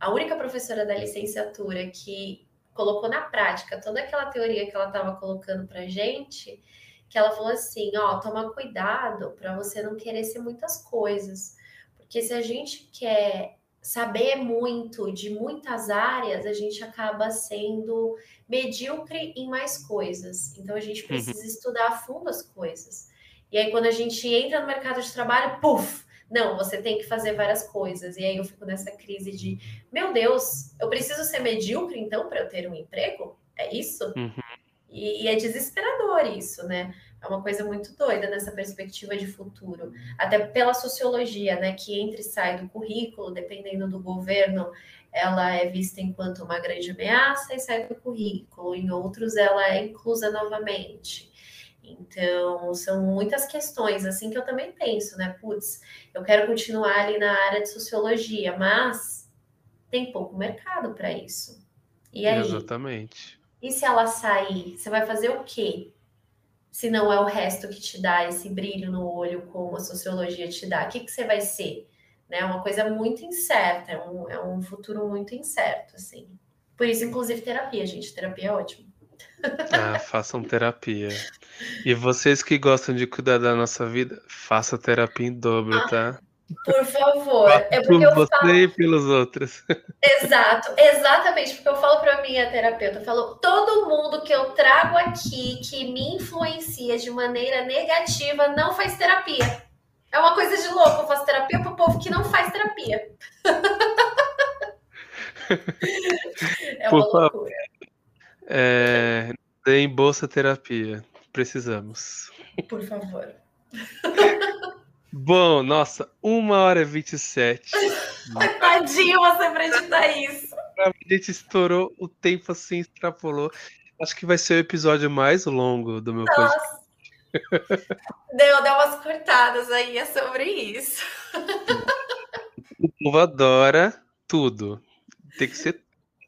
a única professora da licenciatura que colocou na prática toda aquela teoria que ela estava colocando para gente, que ela falou assim, ó, toma cuidado para você não querer ser muitas coisas, porque se a gente quer saber muito de muitas áreas, a gente acaba sendo medíocre em mais coisas. Então a gente uhum. precisa uhum. estudar a fundo as coisas. E aí quando a gente entra no mercado de trabalho, puf, não, você tem que fazer várias coisas. E aí eu fico nessa crise de, meu Deus, eu preciso ser medíocre então para eu ter um emprego? É isso? Uhum. E, e, é desesperador isso, né? É uma coisa muito doida nessa perspectiva de futuro. Até pela sociologia, né? Que entra e sai do currículo, dependendo do governo, ela é vista enquanto uma grande ameaça e sai do currículo. Em outros, ela é inclusa novamente. Então, são muitas questões assim que eu também penso, né? Putz, eu quero continuar ali na área de sociologia, mas tem pouco mercado para isso. E aí? Exatamente. E se ela sair, você vai fazer o quê? Se não é o resto que te dá esse brilho no olho, como a sociologia te dá, o que, que você vai ser? Né? É uma coisa muito incerta, é um, é um futuro muito incerto, assim. Por isso, inclusive, terapia, gente. Terapia é ótimo. Ah, façam terapia. E vocês que gostam de cuidar da nossa vida, faça terapia em dobro, ah, tá? Por favor. É porque por eu você falo... e pelos outros. Exato, exatamente, porque eu falo para minha terapeuta, eu falo, todo mundo que eu trago aqui que me influencia de maneira negativa não faz terapia. É uma coisa de louco, eu faço terapia para o povo que não faz terapia. é uma por loucura. Favor. É, em bolsa terapia. Precisamos. Por favor. Bom, nossa, uma hora e 27. Tadinho você acredita isso. A gente estourou o tempo assim, extrapolou. Acho que vai ser o episódio mais longo do meu nossa. podcast. Deu, deu umas cortadas aí, é sobre isso. O povo adora tudo. Tem que ser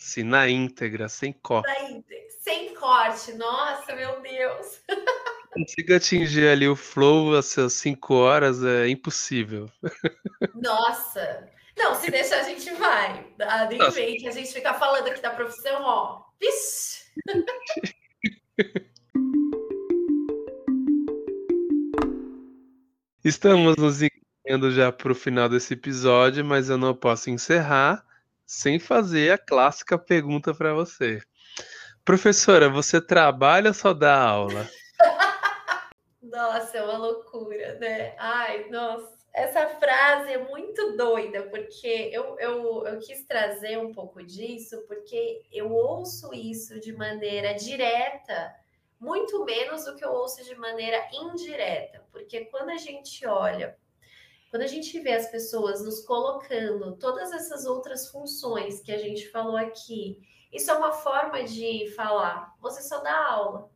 assim, na íntegra, sem corte. Íntegra sem corte. Nossa, meu Deus. Consiga atingir ali o flow às suas 5 horas é impossível. Nossa. Não, se deixar a gente vai. Ah, nem vem que a gente fica falando aqui da profissão, ó. Vixe. Estamos nos encaminhando já para o final desse episódio, mas eu não posso encerrar sem fazer a clássica pergunta para você. Professora, você trabalha ou só dá aula? nossa, é uma loucura, né? Ai, nossa, essa frase é muito doida, porque eu, eu, eu quis trazer um pouco disso, porque eu ouço isso de maneira direta, muito menos do que eu ouço de maneira indireta, porque quando a gente olha quando a gente vê as pessoas nos colocando todas essas outras funções que a gente falou aqui isso é uma forma de falar. Você só dá aula.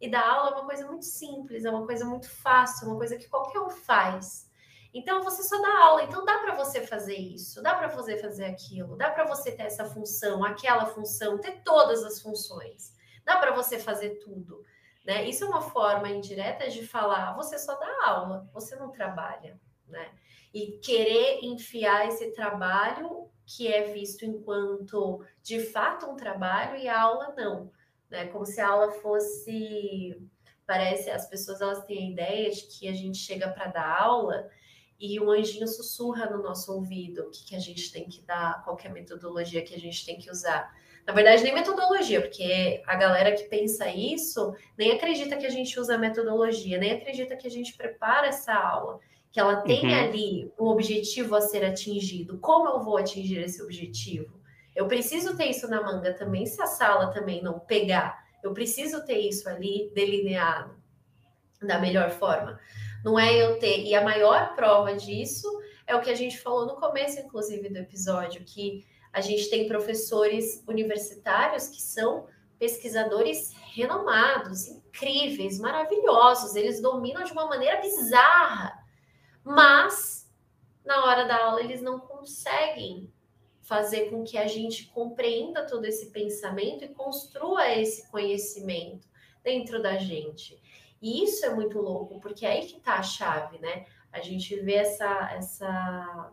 E dar aula é uma coisa muito simples, é uma coisa muito fácil, uma coisa que qualquer um faz. Então você só dá aula, então dá para você fazer isso, dá para você fazer aquilo, dá para você ter essa função, aquela função, ter todas as funções. Dá para você fazer tudo, né? Isso é uma forma indireta de falar, você só dá aula, você não trabalha, né? E querer enfiar esse trabalho que é visto enquanto de fato um trabalho e a aula não, né? Como se a aula fosse parece as pessoas elas têm a ideia de que a gente chega para dar aula e o anjinho sussurra no nosso ouvido o que, que a gente tem que dar, qual é a metodologia que a gente tem que usar. Na verdade, nem metodologia, porque a galera que pensa isso nem acredita que a gente usa metodologia, nem acredita que a gente prepara essa aula que ela tem uhum. ali um objetivo a ser atingido. Como eu vou atingir esse objetivo? Eu preciso ter isso na manga também, se a sala também não pegar. Eu preciso ter isso ali delineado da melhor forma. Não é eu ter. E a maior prova disso é o que a gente falou no começo, inclusive, do episódio, que a gente tem professores universitários que são pesquisadores renomados, incríveis, maravilhosos. Eles dominam de uma maneira bizarra mas na hora da aula eles não conseguem fazer com que a gente compreenda todo esse pensamento e construa esse conhecimento dentro da gente. E isso é muito louco, porque é aí que está a chave, né? A gente vê essa, essa,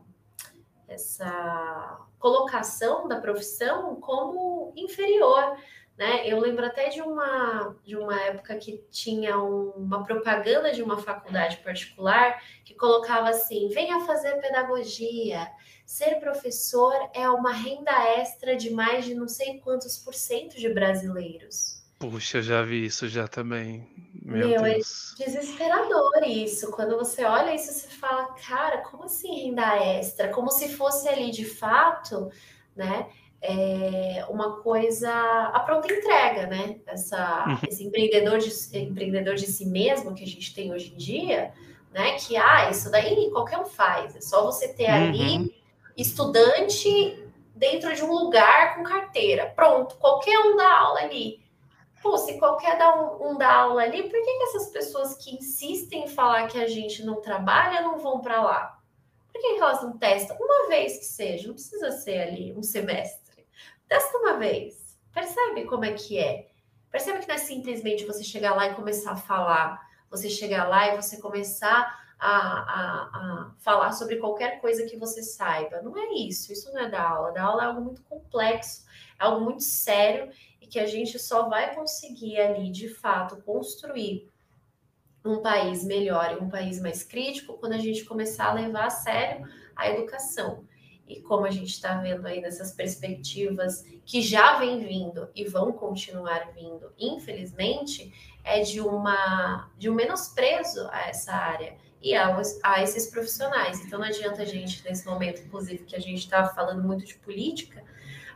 essa colocação da profissão como inferior. Né? Eu lembro até de uma, de uma época que tinha um, uma propaganda de uma faculdade particular que colocava assim: venha fazer pedagogia. Ser professor é uma renda extra de mais de não sei quantos por cento de brasileiros. Puxa, eu já vi isso já também. Meu, Meu é desesperador isso. Quando você olha isso, você fala, cara, como assim renda extra? Como se fosse ali de fato, né? É uma coisa a pronta entrega, né? Essa, uhum. esse empreendedor de, empreendedor de si mesmo que a gente tem hoje em dia, né? Que ah, isso daí qualquer um faz, é só você ter uhum. ali estudante dentro de um lugar com carteira. Pronto, qualquer um dá aula ali. Pô, se qualquer um, um dá aula ali, por que, que essas pessoas que insistem em falar que a gente não trabalha não vão para lá? Por que, que elas não testam? Uma vez que seja, não precisa ser ali um semestre. Testa uma vez. Percebe como é que é. Percebe que não é simplesmente você chegar lá e começar a falar. Você chegar lá e você começar a, a, a, falar sobre qualquer coisa que você saiba. Não é isso. Isso não é da aula. Da aula é algo muito complexo, é algo muito sério e que a gente só vai conseguir ali, de fato, construir um país melhor e um país mais crítico quando a gente começar a levar a sério a educação e como a gente está vendo aí nessas perspectivas que já vem vindo e vão continuar vindo, infelizmente, é de uma de um menosprezo a essa área e a, a esses profissionais. Então não adianta a gente, nesse momento, inclusive, que a gente está falando muito de política,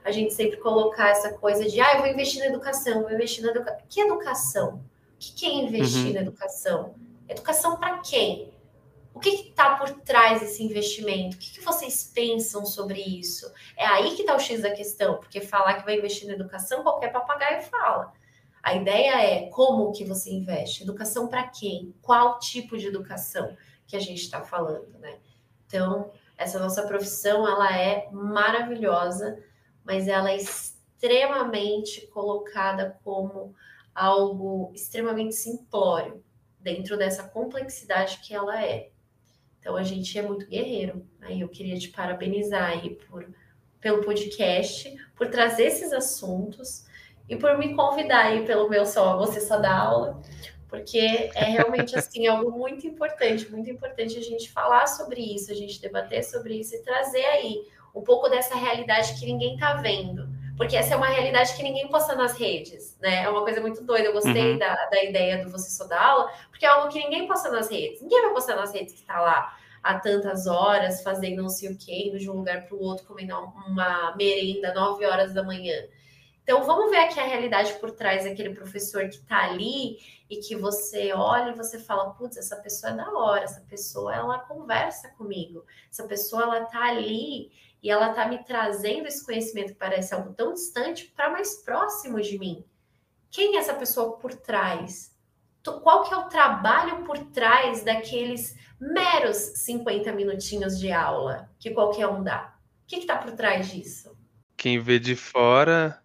a gente sempre colocar essa coisa de ah, eu vou investir na educação, vou investir na educação. Que educação? O que é investir uhum. na educação? Educação para quem? Que está por trás desse investimento? O que, que, vocês pensam sobre isso? É aí que está o X da questão, porque falar que vai investir na educação, qualquer papagaio fala. A ideia é como que você investe? Educação para quem? Qual tipo de educação que a gente está falando, né? Então, essa nossa profissão, ela é maravilhosa, mas ela é extremamente colocada como algo extremamente simplório dentro dessa complexidade que ela é. Então a gente é muito guerreiro. Aí eu queria te parabenizar aí por, pelo podcast, por trazer esses assuntos e por me convidar aí pelo meu só você só dá aula, porque é realmente assim algo muito importante, muito importante a gente falar sobre isso, a gente debater sobre isso e trazer aí um pouco dessa realidade que ninguém tá vendo. Porque essa é uma realidade que ninguém posta nas redes, né? É uma coisa muito doida. Eu gostei uhum. da, da ideia do Você Só Dá Aula, porque é algo que ninguém posta nas redes. Ninguém vai postar nas redes que está lá há tantas horas, fazendo não sei o quê, indo de um lugar para o outro, comendo uma merenda, 9 horas da manhã. Então, vamos ver aqui a realidade por trás daquele professor que está ali e que você olha e você fala, putz, essa pessoa é da hora, essa pessoa, ela conversa comigo, essa pessoa, ela está ali e ela está me trazendo esse conhecimento que parece algo tão distante para mais próximo de mim. Quem é essa pessoa por trás? Qual que é o trabalho por trás daqueles meros 50 minutinhos de aula que qualquer um dá? O que está por trás disso? Quem vê de fora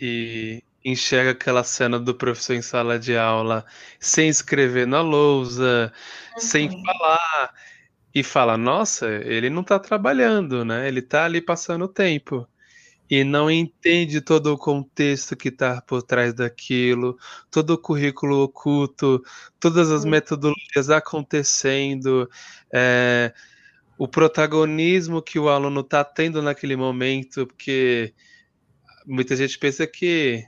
e enxerga aquela cena do professor em sala de aula sem escrever na lousa, uhum. sem falar e fala: Nossa, ele não está trabalhando, né? Ele está ali passando tempo. E não entende todo o contexto que está por trás daquilo, todo o currículo oculto, todas as metodologias acontecendo, é, o protagonismo que o aluno está tendo naquele momento, porque muita gente pensa que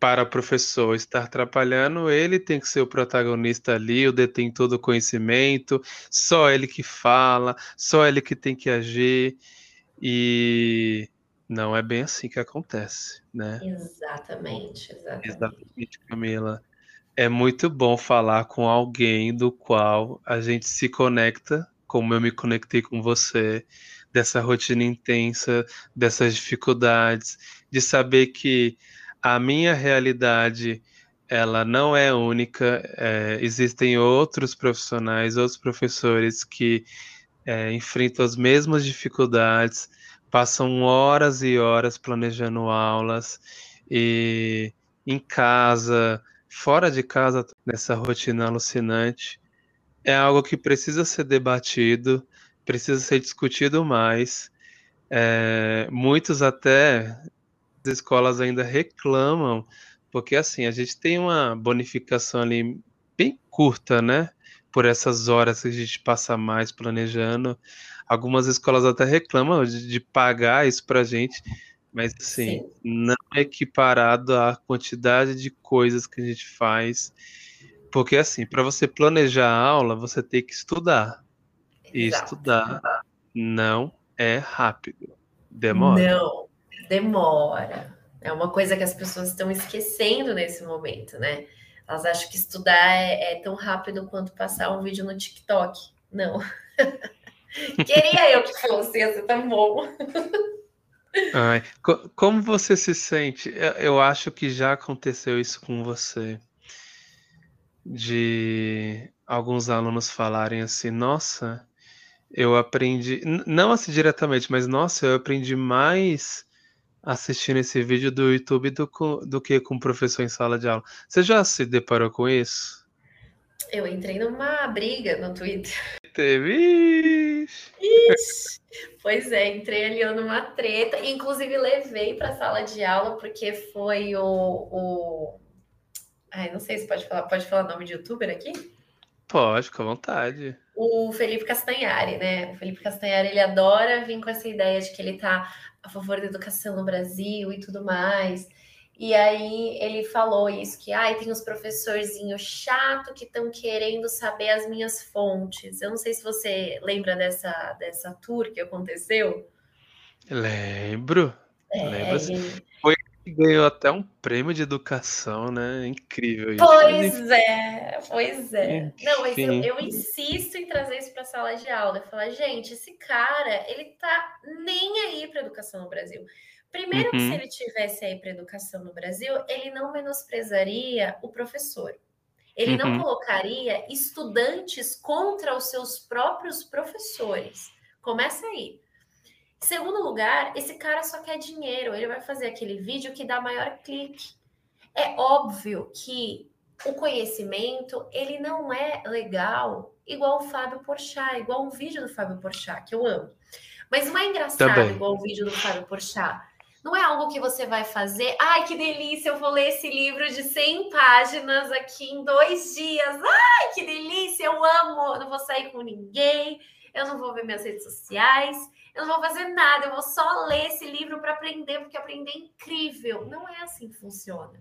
para o professor estar atrapalhando, ele tem que ser o protagonista ali, o detentor do conhecimento, só ele que fala, só ele que tem que agir. E não é bem assim que acontece, né? Exatamente, exatamente. Exatamente, Camila. É muito bom falar com alguém do qual a gente se conecta, como eu me conectei com você, dessa rotina intensa, dessas dificuldades, de saber que a minha realidade ela não é única. É, existem outros profissionais, outros professores que é, enfrentam as mesmas dificuldades, passam horas e horas planejando aulas e em casa, fora de casa, nessa rotina alucinante. é algo que precisa ser debatido, precisa ser discutido mais. É, muitos até escolas ainda reclamam, porque assim, a gente tem uma bonificação ali bem curta, né? Por essas horas que a gente passa mais planejando. Algumas escolas até reclamam de, de pagar isso pra gente, mas assim, Sim. não é equiparado à quantidade de coisas que a gente faz. Porque assim, para você planejar a aula, você tem que estudar. E Exato. estudar não é rápido. Demora. Não, demora. É uma coisa que as pessoas estão esquecendo nesse momento, né? Elas acham que estudar é, é tão rápido quanto passar um vídeo no TikTok. Não. Queria eu que fosse, ia ser tão bom. Ai, como você se sente? Eu acho que já aconteceu isso com você. De alguns alunos falarem assim, nossa, eu aprendi, não assim diretamente, mas nossa, eu aprendi mais assistindo esse vídeo do YouTube do, do que com o professor em sala de aula. Você já se deparou com isso? Eu entrei numa briga no Twitter. Teve. Ixi. Pois é, entrei ali numa treta. Inclusive, levei para a sala de aula, porque foi o, o. Ai, não sei se pode falar. Pode falar o nome de youtuber aqui? Pode, com vontade. O Felipe Castanhari, né? O Felipe Castanhari, ele adora vir com essa ideia de que ele tá a favor da educação no Brasil e tudo mais. E aí ele falou isso, que ai, tem uns professorzinhos chato que estão querendo saber as minhas fontes. Eu não sei se você lembra dessa, dessa tour que aconteceu. Lembro. É, Lembro. Ele... Foi ganhou até um prêmio de educação, né? Incrível isso. Pois é, pois é. Enfim. Não, mas eu, eu, insisto em trazer isso para a sala de aula e falar, gente, esse cara, ele tá nem aí para educação no Brasil. Primeiro uhum. que se uhum. ele tivesse aí para educação no Brasil, ele não menosprezaria o professor. Ele uhum. não colocaria estudantes contra os seus próprios professores. Começa aí. Segundo lugar, esse cara só quer dinheiro. Ele vai fazer aquele vídeo que dá maior clique. É óbvio que o conhecimento ele não é legal igual o Fábio Porchat, igual um vídeo do Fábio Porchat que eu amo. Mas não é engraçado Também. igual o vídeo do Fábio Porchat. Não é algo que você vai fazer. Ai, que delícia! Eu vou ler esse livro de 100 páginas aqui em dois dias. Ai, que delícia! Eu amo! Eu não vou sair com ninguém. Eu não vou ver minhas redes sociais eu não vou fazer nada, eu vou só ler esse livro para aprender, porque aprender é incrível. Não é assim que funciona.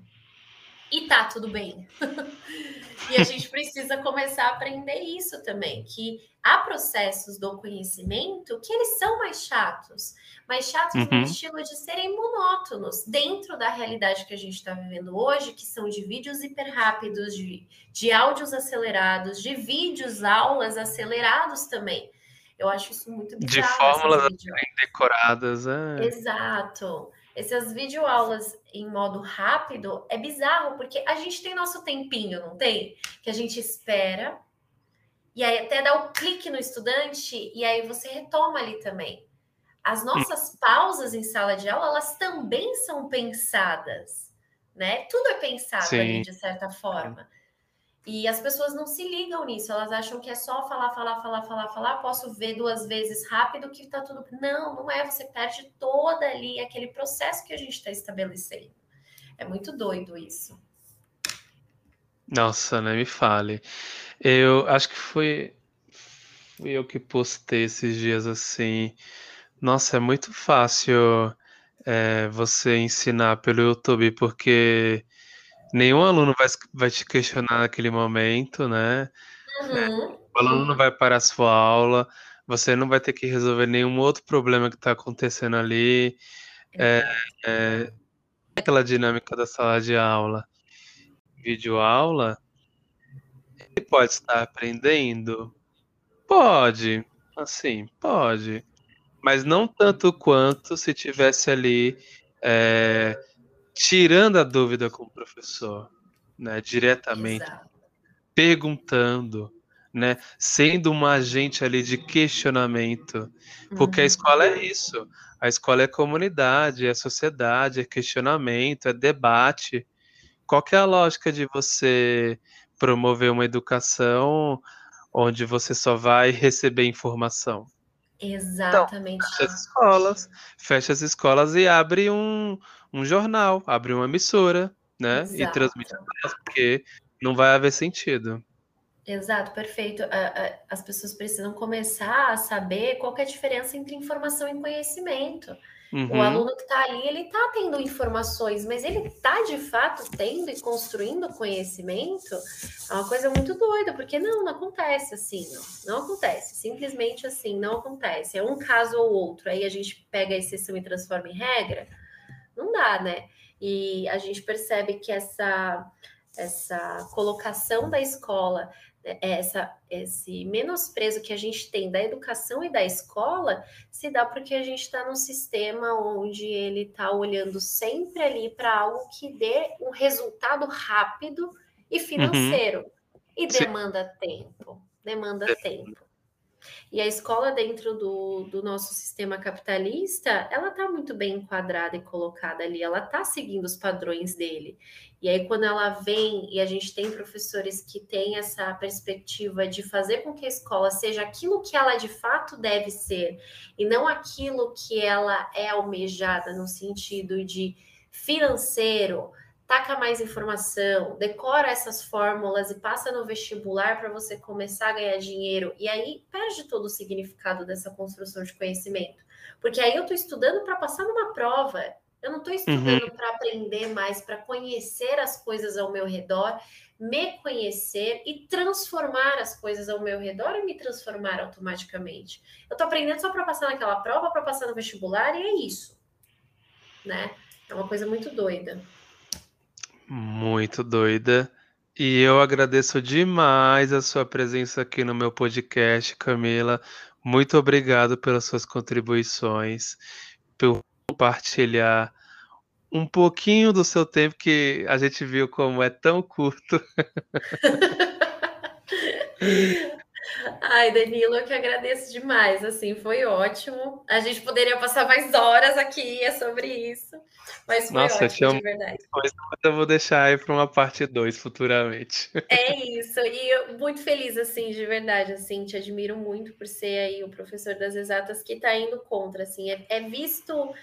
E tá tudo bem. e a gente precisa começar a aprender isso também, que há processos do conhecimento que eles são mais chatos, mais chatos uhum. no estilo de serem monótonos dentro da realidade que a gente está vivendo hoje, que são de vídeos hiper rápidos, de, de áudios acelerados, de vídeos, aulas acelerados também. Eu acho isso muito bizarro. De fórmulas bem decoradas. É. Exato. Essas videoaulas em modo rápido é bizarro, porque a gente tem nosso tempinho, não tem? Que a gente espera, e aí até dá o clique no estudante, e aí você retoma ali também. As nossas pausas em sala de aula, elas também são pensadas, né? Tudo é pensado Sim. ali, de certa forma. E as pessoas não se ligam nisso, elas acham que é só falar, falar, falar, falar, falar, posso ver duas vezes rápido que tá tudo. Não, não é, você perde toda ali aquele processo que a gente está estabelecendo. É muito doido isso. Nossa, nem me fale. Eu acho que foi, fui eu que postei esses dias assim. Nossa, é muito fácil é, você ensinar pelo YouTube, porque Nenhum aluno vai, vai te questionar naquele momento, né? Uhum. O aluno não vai parar a sua aula, você não vai ter que resolver nenhum outro problema que está acontecendo ali. É, é, aquela dinâmica da sala de aula. Vídeo aula, ele pode estar aprendendo? Pode, assim, pode. Mas não tanto quanto se tivesse ali é, tirando a dúvida com o professor, né, diretamente, Exato. perguntando, né, sendo um agente ali de questionamento, porque uhum. a escola é isso, a escola é comunidade, é sociedade, é questionamento, é debate. Qual que é a lógica de você promover uma educação onde você só vai receber informação. Exatamente. Então, fecha as escolas, fecha as escolas e abre um, um jornal, abre uma emissora, né? Exato. E transmite porque não vai haver sentido. Exato, perfeito. As pessoas precisam começar a saber qual é a diferença entre informação e conhecimento. Uhum. O aluno que está ali, ele está tendo informações, mas ele está de fato tendo e construindo conhecimento. É uma coisa muito doida, porque não, não acontece assim, não, não acontece. Simplesmente assim, não acontece. É um caso ou outro. Aí a gente pega a exceção e transforma em regra. Não dá, né? E a gente percebe que essa, essa colocação da escola é, essa, esse menosprezo que a gente tem da educação e da escola se dá porque a gente está num sistema onde ele está olhando sempre ali para algo que dê um resultado rápido e uhum. financeiro. Uhum. E demanda Sim. tempo. Demanda tempo. E a escola dentro do, do nosso sistema capitalista, ela está muito bem enquadrada e colocada ali, ela está seguindo os padrões dele. E aí, quando ela vem e a gente tem professores que têm essa perspectiva de fazer com que a escola seja aquilo que ela de fato deve ser, e não aquilo que ela é almejada no sentido de financeiro, taca mais informação, decora essas fórmulas e passa no vestibular para você começar a ganhar dinheiro. E aí perde todo o significado dessa construção de conhecimento. Porque aí eu estou estudando para passar numa prova. Eu não estou estudando uhum. para aprender mais, para conhecer as coisas ao meu redor, me conhecer e transformar as coisas ao meu redor e me transformar automaticamente. Eu estou aprendendo só para passar naquela prova, para passar no vestibular e é isso, né? É uma coisa muito doida. Muito doida. E eu agradeço demais a sua presença aqui no meu podcast, Camila. Muito obrigado pelas suas contribuições, por compartilhar um pouquinho do seu tempo que a gente viu como é tão curto. Ai, Danilo, eu que agradeço demais, assim, foi ótimo. A gente poderia passar mais horas aqui é sobre isso, mas foi Nossa, ótimo, de verdade. Coisa, eu vou deixar aí para uma parte 2 futuramente. É isso, e eu muito feliz, assim, de verdade, assim, te admiro muito por ser aí o professor das exatas que está indo contra, assim, é, é visto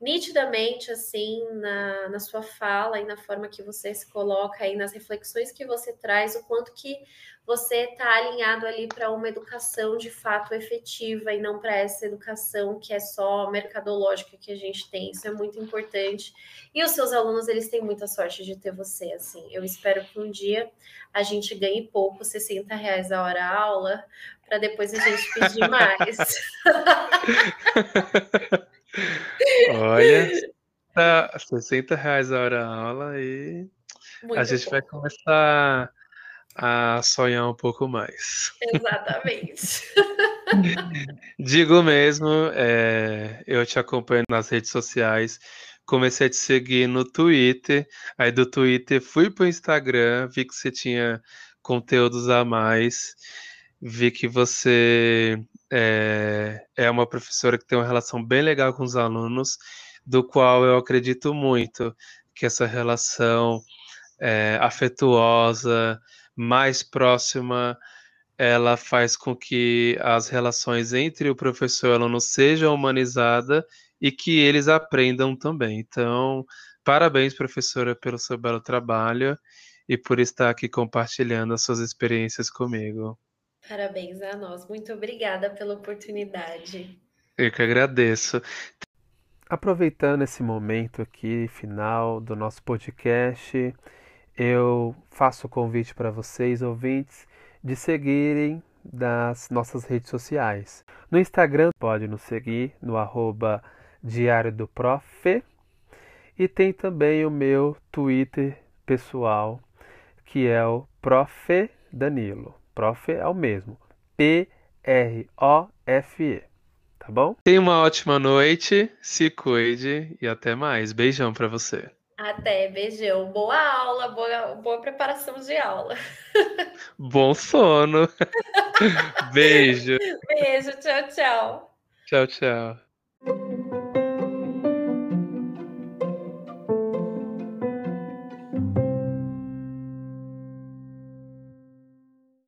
nitidamente assim na, na sua fala e na forma que você se coloca aí nas reflexões que você traz, o quanto que você está alinhado ali para uma educação de fato efetiva e não para essa educação que é só mercadológica que a gente tem. Isso é muito importante. E os seus alunos, eles têm muita sorte de ter você, assim. Eu espero que um dia a gente ganhe pouco, 60 reais a hora a aula, para depois a gente pedir mais. Olha, tá 60 reais a hora aula e Muito a gente bom. vai começar a sonhar um pouco mais. Exatamente. Digo mesmo, é, eu te acompanho nas redes sociais, comecei a te seguir no Twitter, aí do Twitter fui para o Instagram, vi que você tinha conteúdos a mais, vi que você é, é uma professora que tem uma relação bem legal com os alunos, do qual eu acredito muito que essa relação é, afetuosa, mais próxima, ela faz com que as relações entre o professor e o aluno sejam humanizadas e que eles aprendam também. Então, parabéns, professora, pelo seu belo trabalho e por estar aqui compartilhando as suas experiências comigo. Parabéns a nós. Muito obrigada pela oportunidade. Eu que agradeço. Aproveitando esse momento aqui, final do nosso podcast, eu faço o convite para vocês, ouvintes, de seguirem das nossas redes sociais. No Instagram, pode nos seguir no arroba Diário do Prof. E tem também o meu Twitter pessoal, que é o Prof. Danilo. Prof é o mesmo. P-R-O-F-E. Tá bom? Tenha uma ótima noite, se cuide e até mais. Beijão para você. Até, beijão. Boa aula, boa, boa preparação de aula. Bom sono. Beijo. Beijo, tchau, tchau. Tchau, tchau.